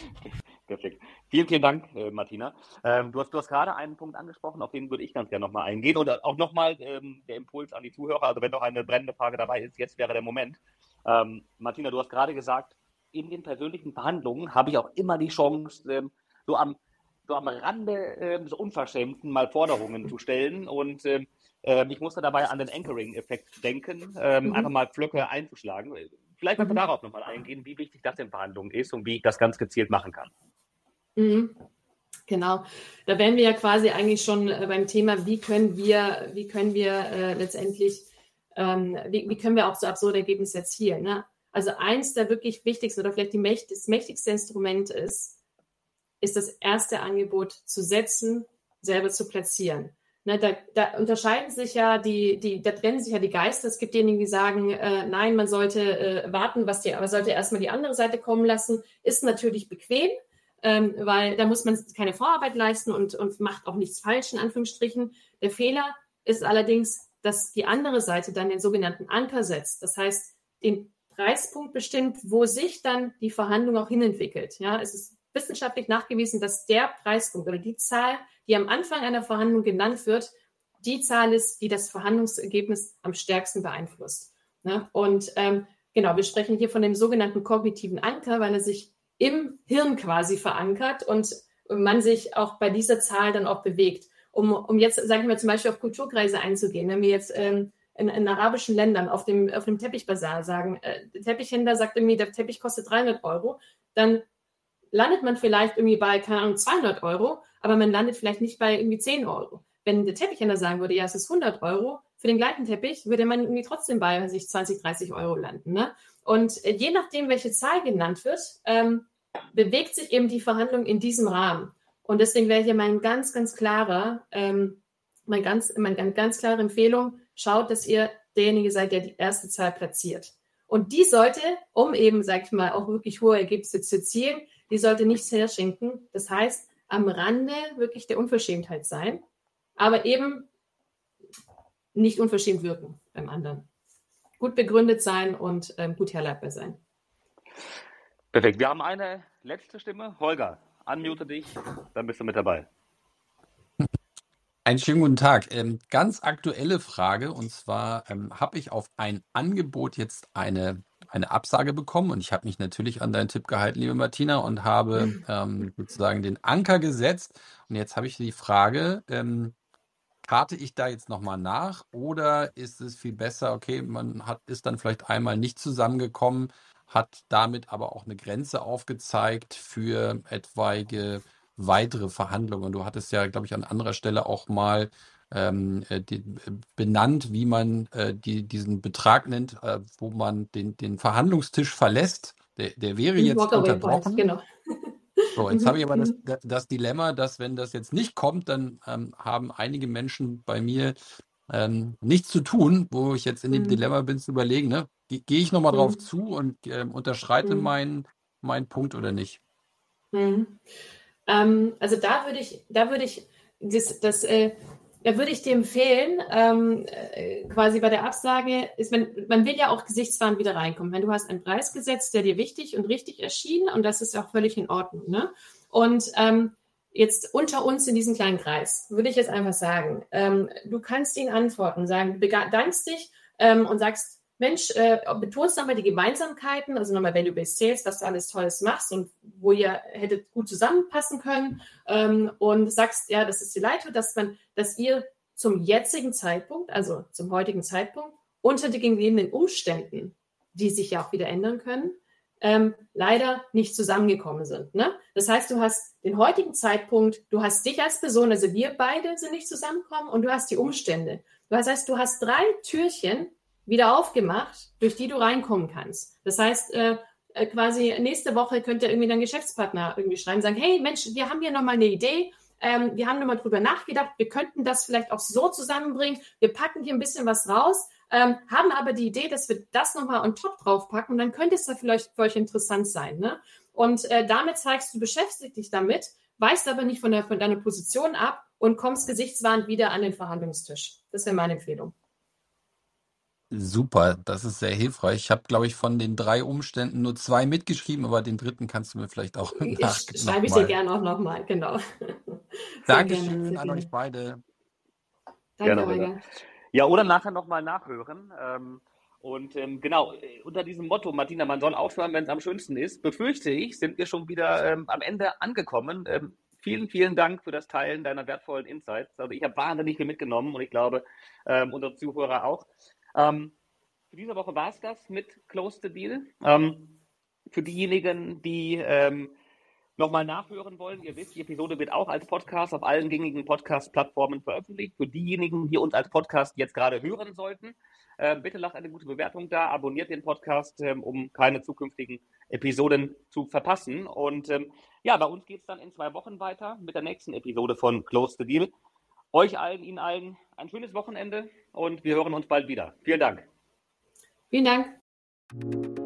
Perfekt. Vielen, vielen Dank, äh, Martina. Ähm, du, hast, du hast gerade einen Punkt angesprochen, auf den würde ich ganz gerne nochmal eingehen. Und auch nochmal ähm, der Impuls an die Zuhörer, also wenn noch eine brennende Frage dabei ist, jetzt wäre der Moment. Ähm, Martina, du hast gerade gesagt, in den persönlichen Verhandlungen habe ich auch immer die Chance, ähm, so, am, so am Rande ähm, so Unverschämten mal Forderungen zu stellen. Und ähm, ich musste dabei an den Anchoring-Effekt denken, mhm. einfach mal Pflöcke einzuschlagen. Vielleicht können wir mhm. darauf nochmal eingehen, wie wichtig das in Verhandlungen ist und wie ich das ganz gezielt machen kann. Mhm. Genau, da wären wir ja quasi eigentlich schon äh, beim Thema, wie können wir, wie können wir äh, letztendlich, ähm, wie, wie, können wir auch so absurde Ergebnisse erzielen. Ne? Also eins der wirklich wichtigsten oder vielleicht mächt das mächtigste Instrument ist, ist das erste Angebot zu setzen, selber zu platzieren. Ne, da, da, unterscheiden sich ja die, die, da trennen sich ja die Geister. Es gibt diejenigen, die sagen, äh, nein, man sollte äh, warten, was die, aber sollte erstmal die andere Seite kommen lassen. Ist natürlich bequem, ähm, weil da muss man keine Vorarbeit leisten und, und macht auch nichts falsch, in Anführungsstrichen. Der Fehler ist allerdings, dass die andere Seite dann den sogenannten Anker setzt. Das heißt, den Preispunkt bestimmt, wo sich dann die Verhandlung auch hinentwickelt. Ja, es ist wissenschaftlich nachgewiesen, dass der Preispunkt oder die Zahl, die am Anfang einer Verhandlung genannt wird, die Zahl ist, die das Verhandlungsergebnis am stärksten beeinflusst. Ne? Und ähm, genau, wir sprechen hier von dem sogenannten kognitiven Anker, weil er sich im Hirn quasi verankert und man sich auch bei dieser Zahl dann auch bewegt. Um, um jetzt, sagen wir zum Beispiel auf Kulturkreise einzugehen, wenn wir jetzt ähm, in, in, arabischen Ländern auf dem, auf dem Teppichbazar sagen, äh, der Teppichhändler sagt irgendwie, der Teppich kostet 300 Euro, dann landet man vielleicht irgendwie bei, keine Ahnung, 200 Euro, aber man landet vielleicht nicht bei irgendwie 10 Euro. Wenn der Teppichhändler sagen würde, ja, es ist 100 Euro, für den gleichen Teppich würde man irgendwie trotzdem bei sich 20, 30 Euro landen. Ne? Und äh, je nachdem, welche Zahl genannt wird, ähm, bewegt sich eben die Verhandlung in diesem Rahmen. Und deswegen wäre hier mein ganz, ganz klarer, ähm, mein ganz, meine ganz, ganz klare Empfehlung, schaut, dass ihr derjenige seid, der die erste Zahl platziert. Und die sollte, um eben, sag ich mal, auch wirklich hohe Ergebnisse zu erzielen, die sollte nichts herschenken. Das heißt, am Rande wirklich der Unverschämtheit sein, aber eben nicht unverschämt wirken beim anderen. Gut begründet sein und ähm, gut herleitbar sein. Perfekt. Wir haben eine letzte Stimme. Holger, unmute dich, dann bist du mit dabei. Einen schönen guten Tag. Ähm, ganz aktuelle Frage und zwar ähm, habe ich auf ein Angebot jetzt eine eine Absage bekommen und ich habe mich natürlich an deinen Tipp gehalten, liebe Martina, und habe mhm. ähm, sozusagen den Anker gesetzt. Und jetzt habe ich die Frage, ähm, karte ich da jetzt nochmal nach oder ist es viel besser, okay, man hat, ist dann vielleicht einmal nicht zusammengekommen, hat damit aber auch eine Grenze aufgezeigt für etwaige weitere Verhandlungen. Du hattest ja, glaube ich, an anderer Stelle auch mal ähm, äh, die, benannt, wie man äh, die, diesen Betrag nennt, äh, wo man den, den Verhandlungstisch verlässt. Der, der wäre jetzt unterbrochen. Genau. So, jetzt habe ich aber das, mhm. das, Dilemma, dass wenn das jetzt nicht kommt, dann ähm, haben einige Menschen bei mir ähm, nichts zu tun, wo ich jetzt in dem mhm. Dilemma bin zu überlegen, ne? gehe ich nochmal mhm. drauf zu und ähm, unterschreite mhm. meinen mein Punkt oder nicht? Mhm. Ähm, also da würde ich, da würde ich das, das äh, da würde ich dir empfehlen, ähm, äh, quasi bei der Absage ist, man, man will ja auch gesichtswahrend wieder reinkommen. Wenn du hast einen Preis gesetzt, der dir wichtig und richtig erschien, und das ist auch völlig in Ordnung. Ne? Und ähm, jetzt unter uns in diesem kleinen Kreis, würde ich jetzt einfach sagen, ähm, du kannst ihn antworten, sagen, bedankst dich ähm, und sagst, Mensch, äh, betonst nochmal die Gemeinsamkeiten, also nochmal Value-Based Sales, was du alles Tolles machst und wo ihr hättet gut zusammenpassen können ähm, und sagst, ja, das ist die Leitung, dass man, dass ihr zum jetzigen Zeitpunkt, also zum heutigen Zeitpunkt, unter den gegebenen Umständen, die sich ja auch wieder ändern können, ähm, leider nicht zusammengekommen sind. Ne? Das heißt, du hast den heutigen Zeitpunkt, du hast dich als Person, also wir beide sind nicht zusammengekommen und du hast die Umstände. Das heißt, du hast drei Türchen, wieder aufgemacht, durch die du reinkommen kannst. Das heißt, äh, äh, quasi nächste Woche könnte irgendwie dein Geschäftspartner irgendwie schreiben, sagen, hey Mensch, wir haben hier nochmal eine Idee, ähm, wir haben nochmal drüber nachgedacht, wir könnten das vielleicht auch so zusammenbringen, wir packen hier ein bisschen was raus, ähm, haben aber die Idee, dass wir das nochmal on top draufpacken und dann könnte es da vielleicht für euch interessant sein. Ne? Und äh, damit zeigst du, beschäftigst dich damit, weißt aber nicht von, der, von deiner Position ab und kommst gesichtswahrend wieder an den Verhandlungstisch. Das wäre meine Empfehlung. Super, das ist sehr hilfreich. Ich habe, glaube ich, von den drei Umständen nur zwei mitgeschrieben, aber den dritten kannst du mir vielleicht auch ich nach, Schreibe ich dir gerne auch nochmal, genau. Dankeschön an euch beide. Danke, gerne, Ja, oder nachher nochmal nachhören. Ähm, und ähm, genau, unter diesem Motto, Martina, man soll aufhören, wenn es am schönsten ist, befürchte ich, sind wir schon wieder ähm, am Ende angekommen. Ähm, vielen, vielen Dank für das Teilen deiner wertvollen Insights. Also ich habe wahnsinnig viel mitgenommen und ich glaube, ähm, unsere Zuhörer auch. Ähm, für diese Woche war es das mit Close the Deal. Ähm, für diejenigen, die ähm, nochmal nachhören wollen, ihr wisst, die Episode wird auch als Podcast auf allen gängigen Podcast-Plattformen veröffentlicht. Für diejenigen, die uns als Podcast jetzt gerade hören sollten, äh, bitte lasst eine gute Bewertung da, abonniert den Podcast, ähm, um keine zukünftigen Episoden zu verpassen. Und ähm, ja, bei uns geht es dann in zwei Wochen weiter mit der nächsten Episode von Close the Deal. Euch allen, Ihnen allen ein schönes Wochenende und wir hören uns bald wieder. Vielen Dank. Vielen Dank.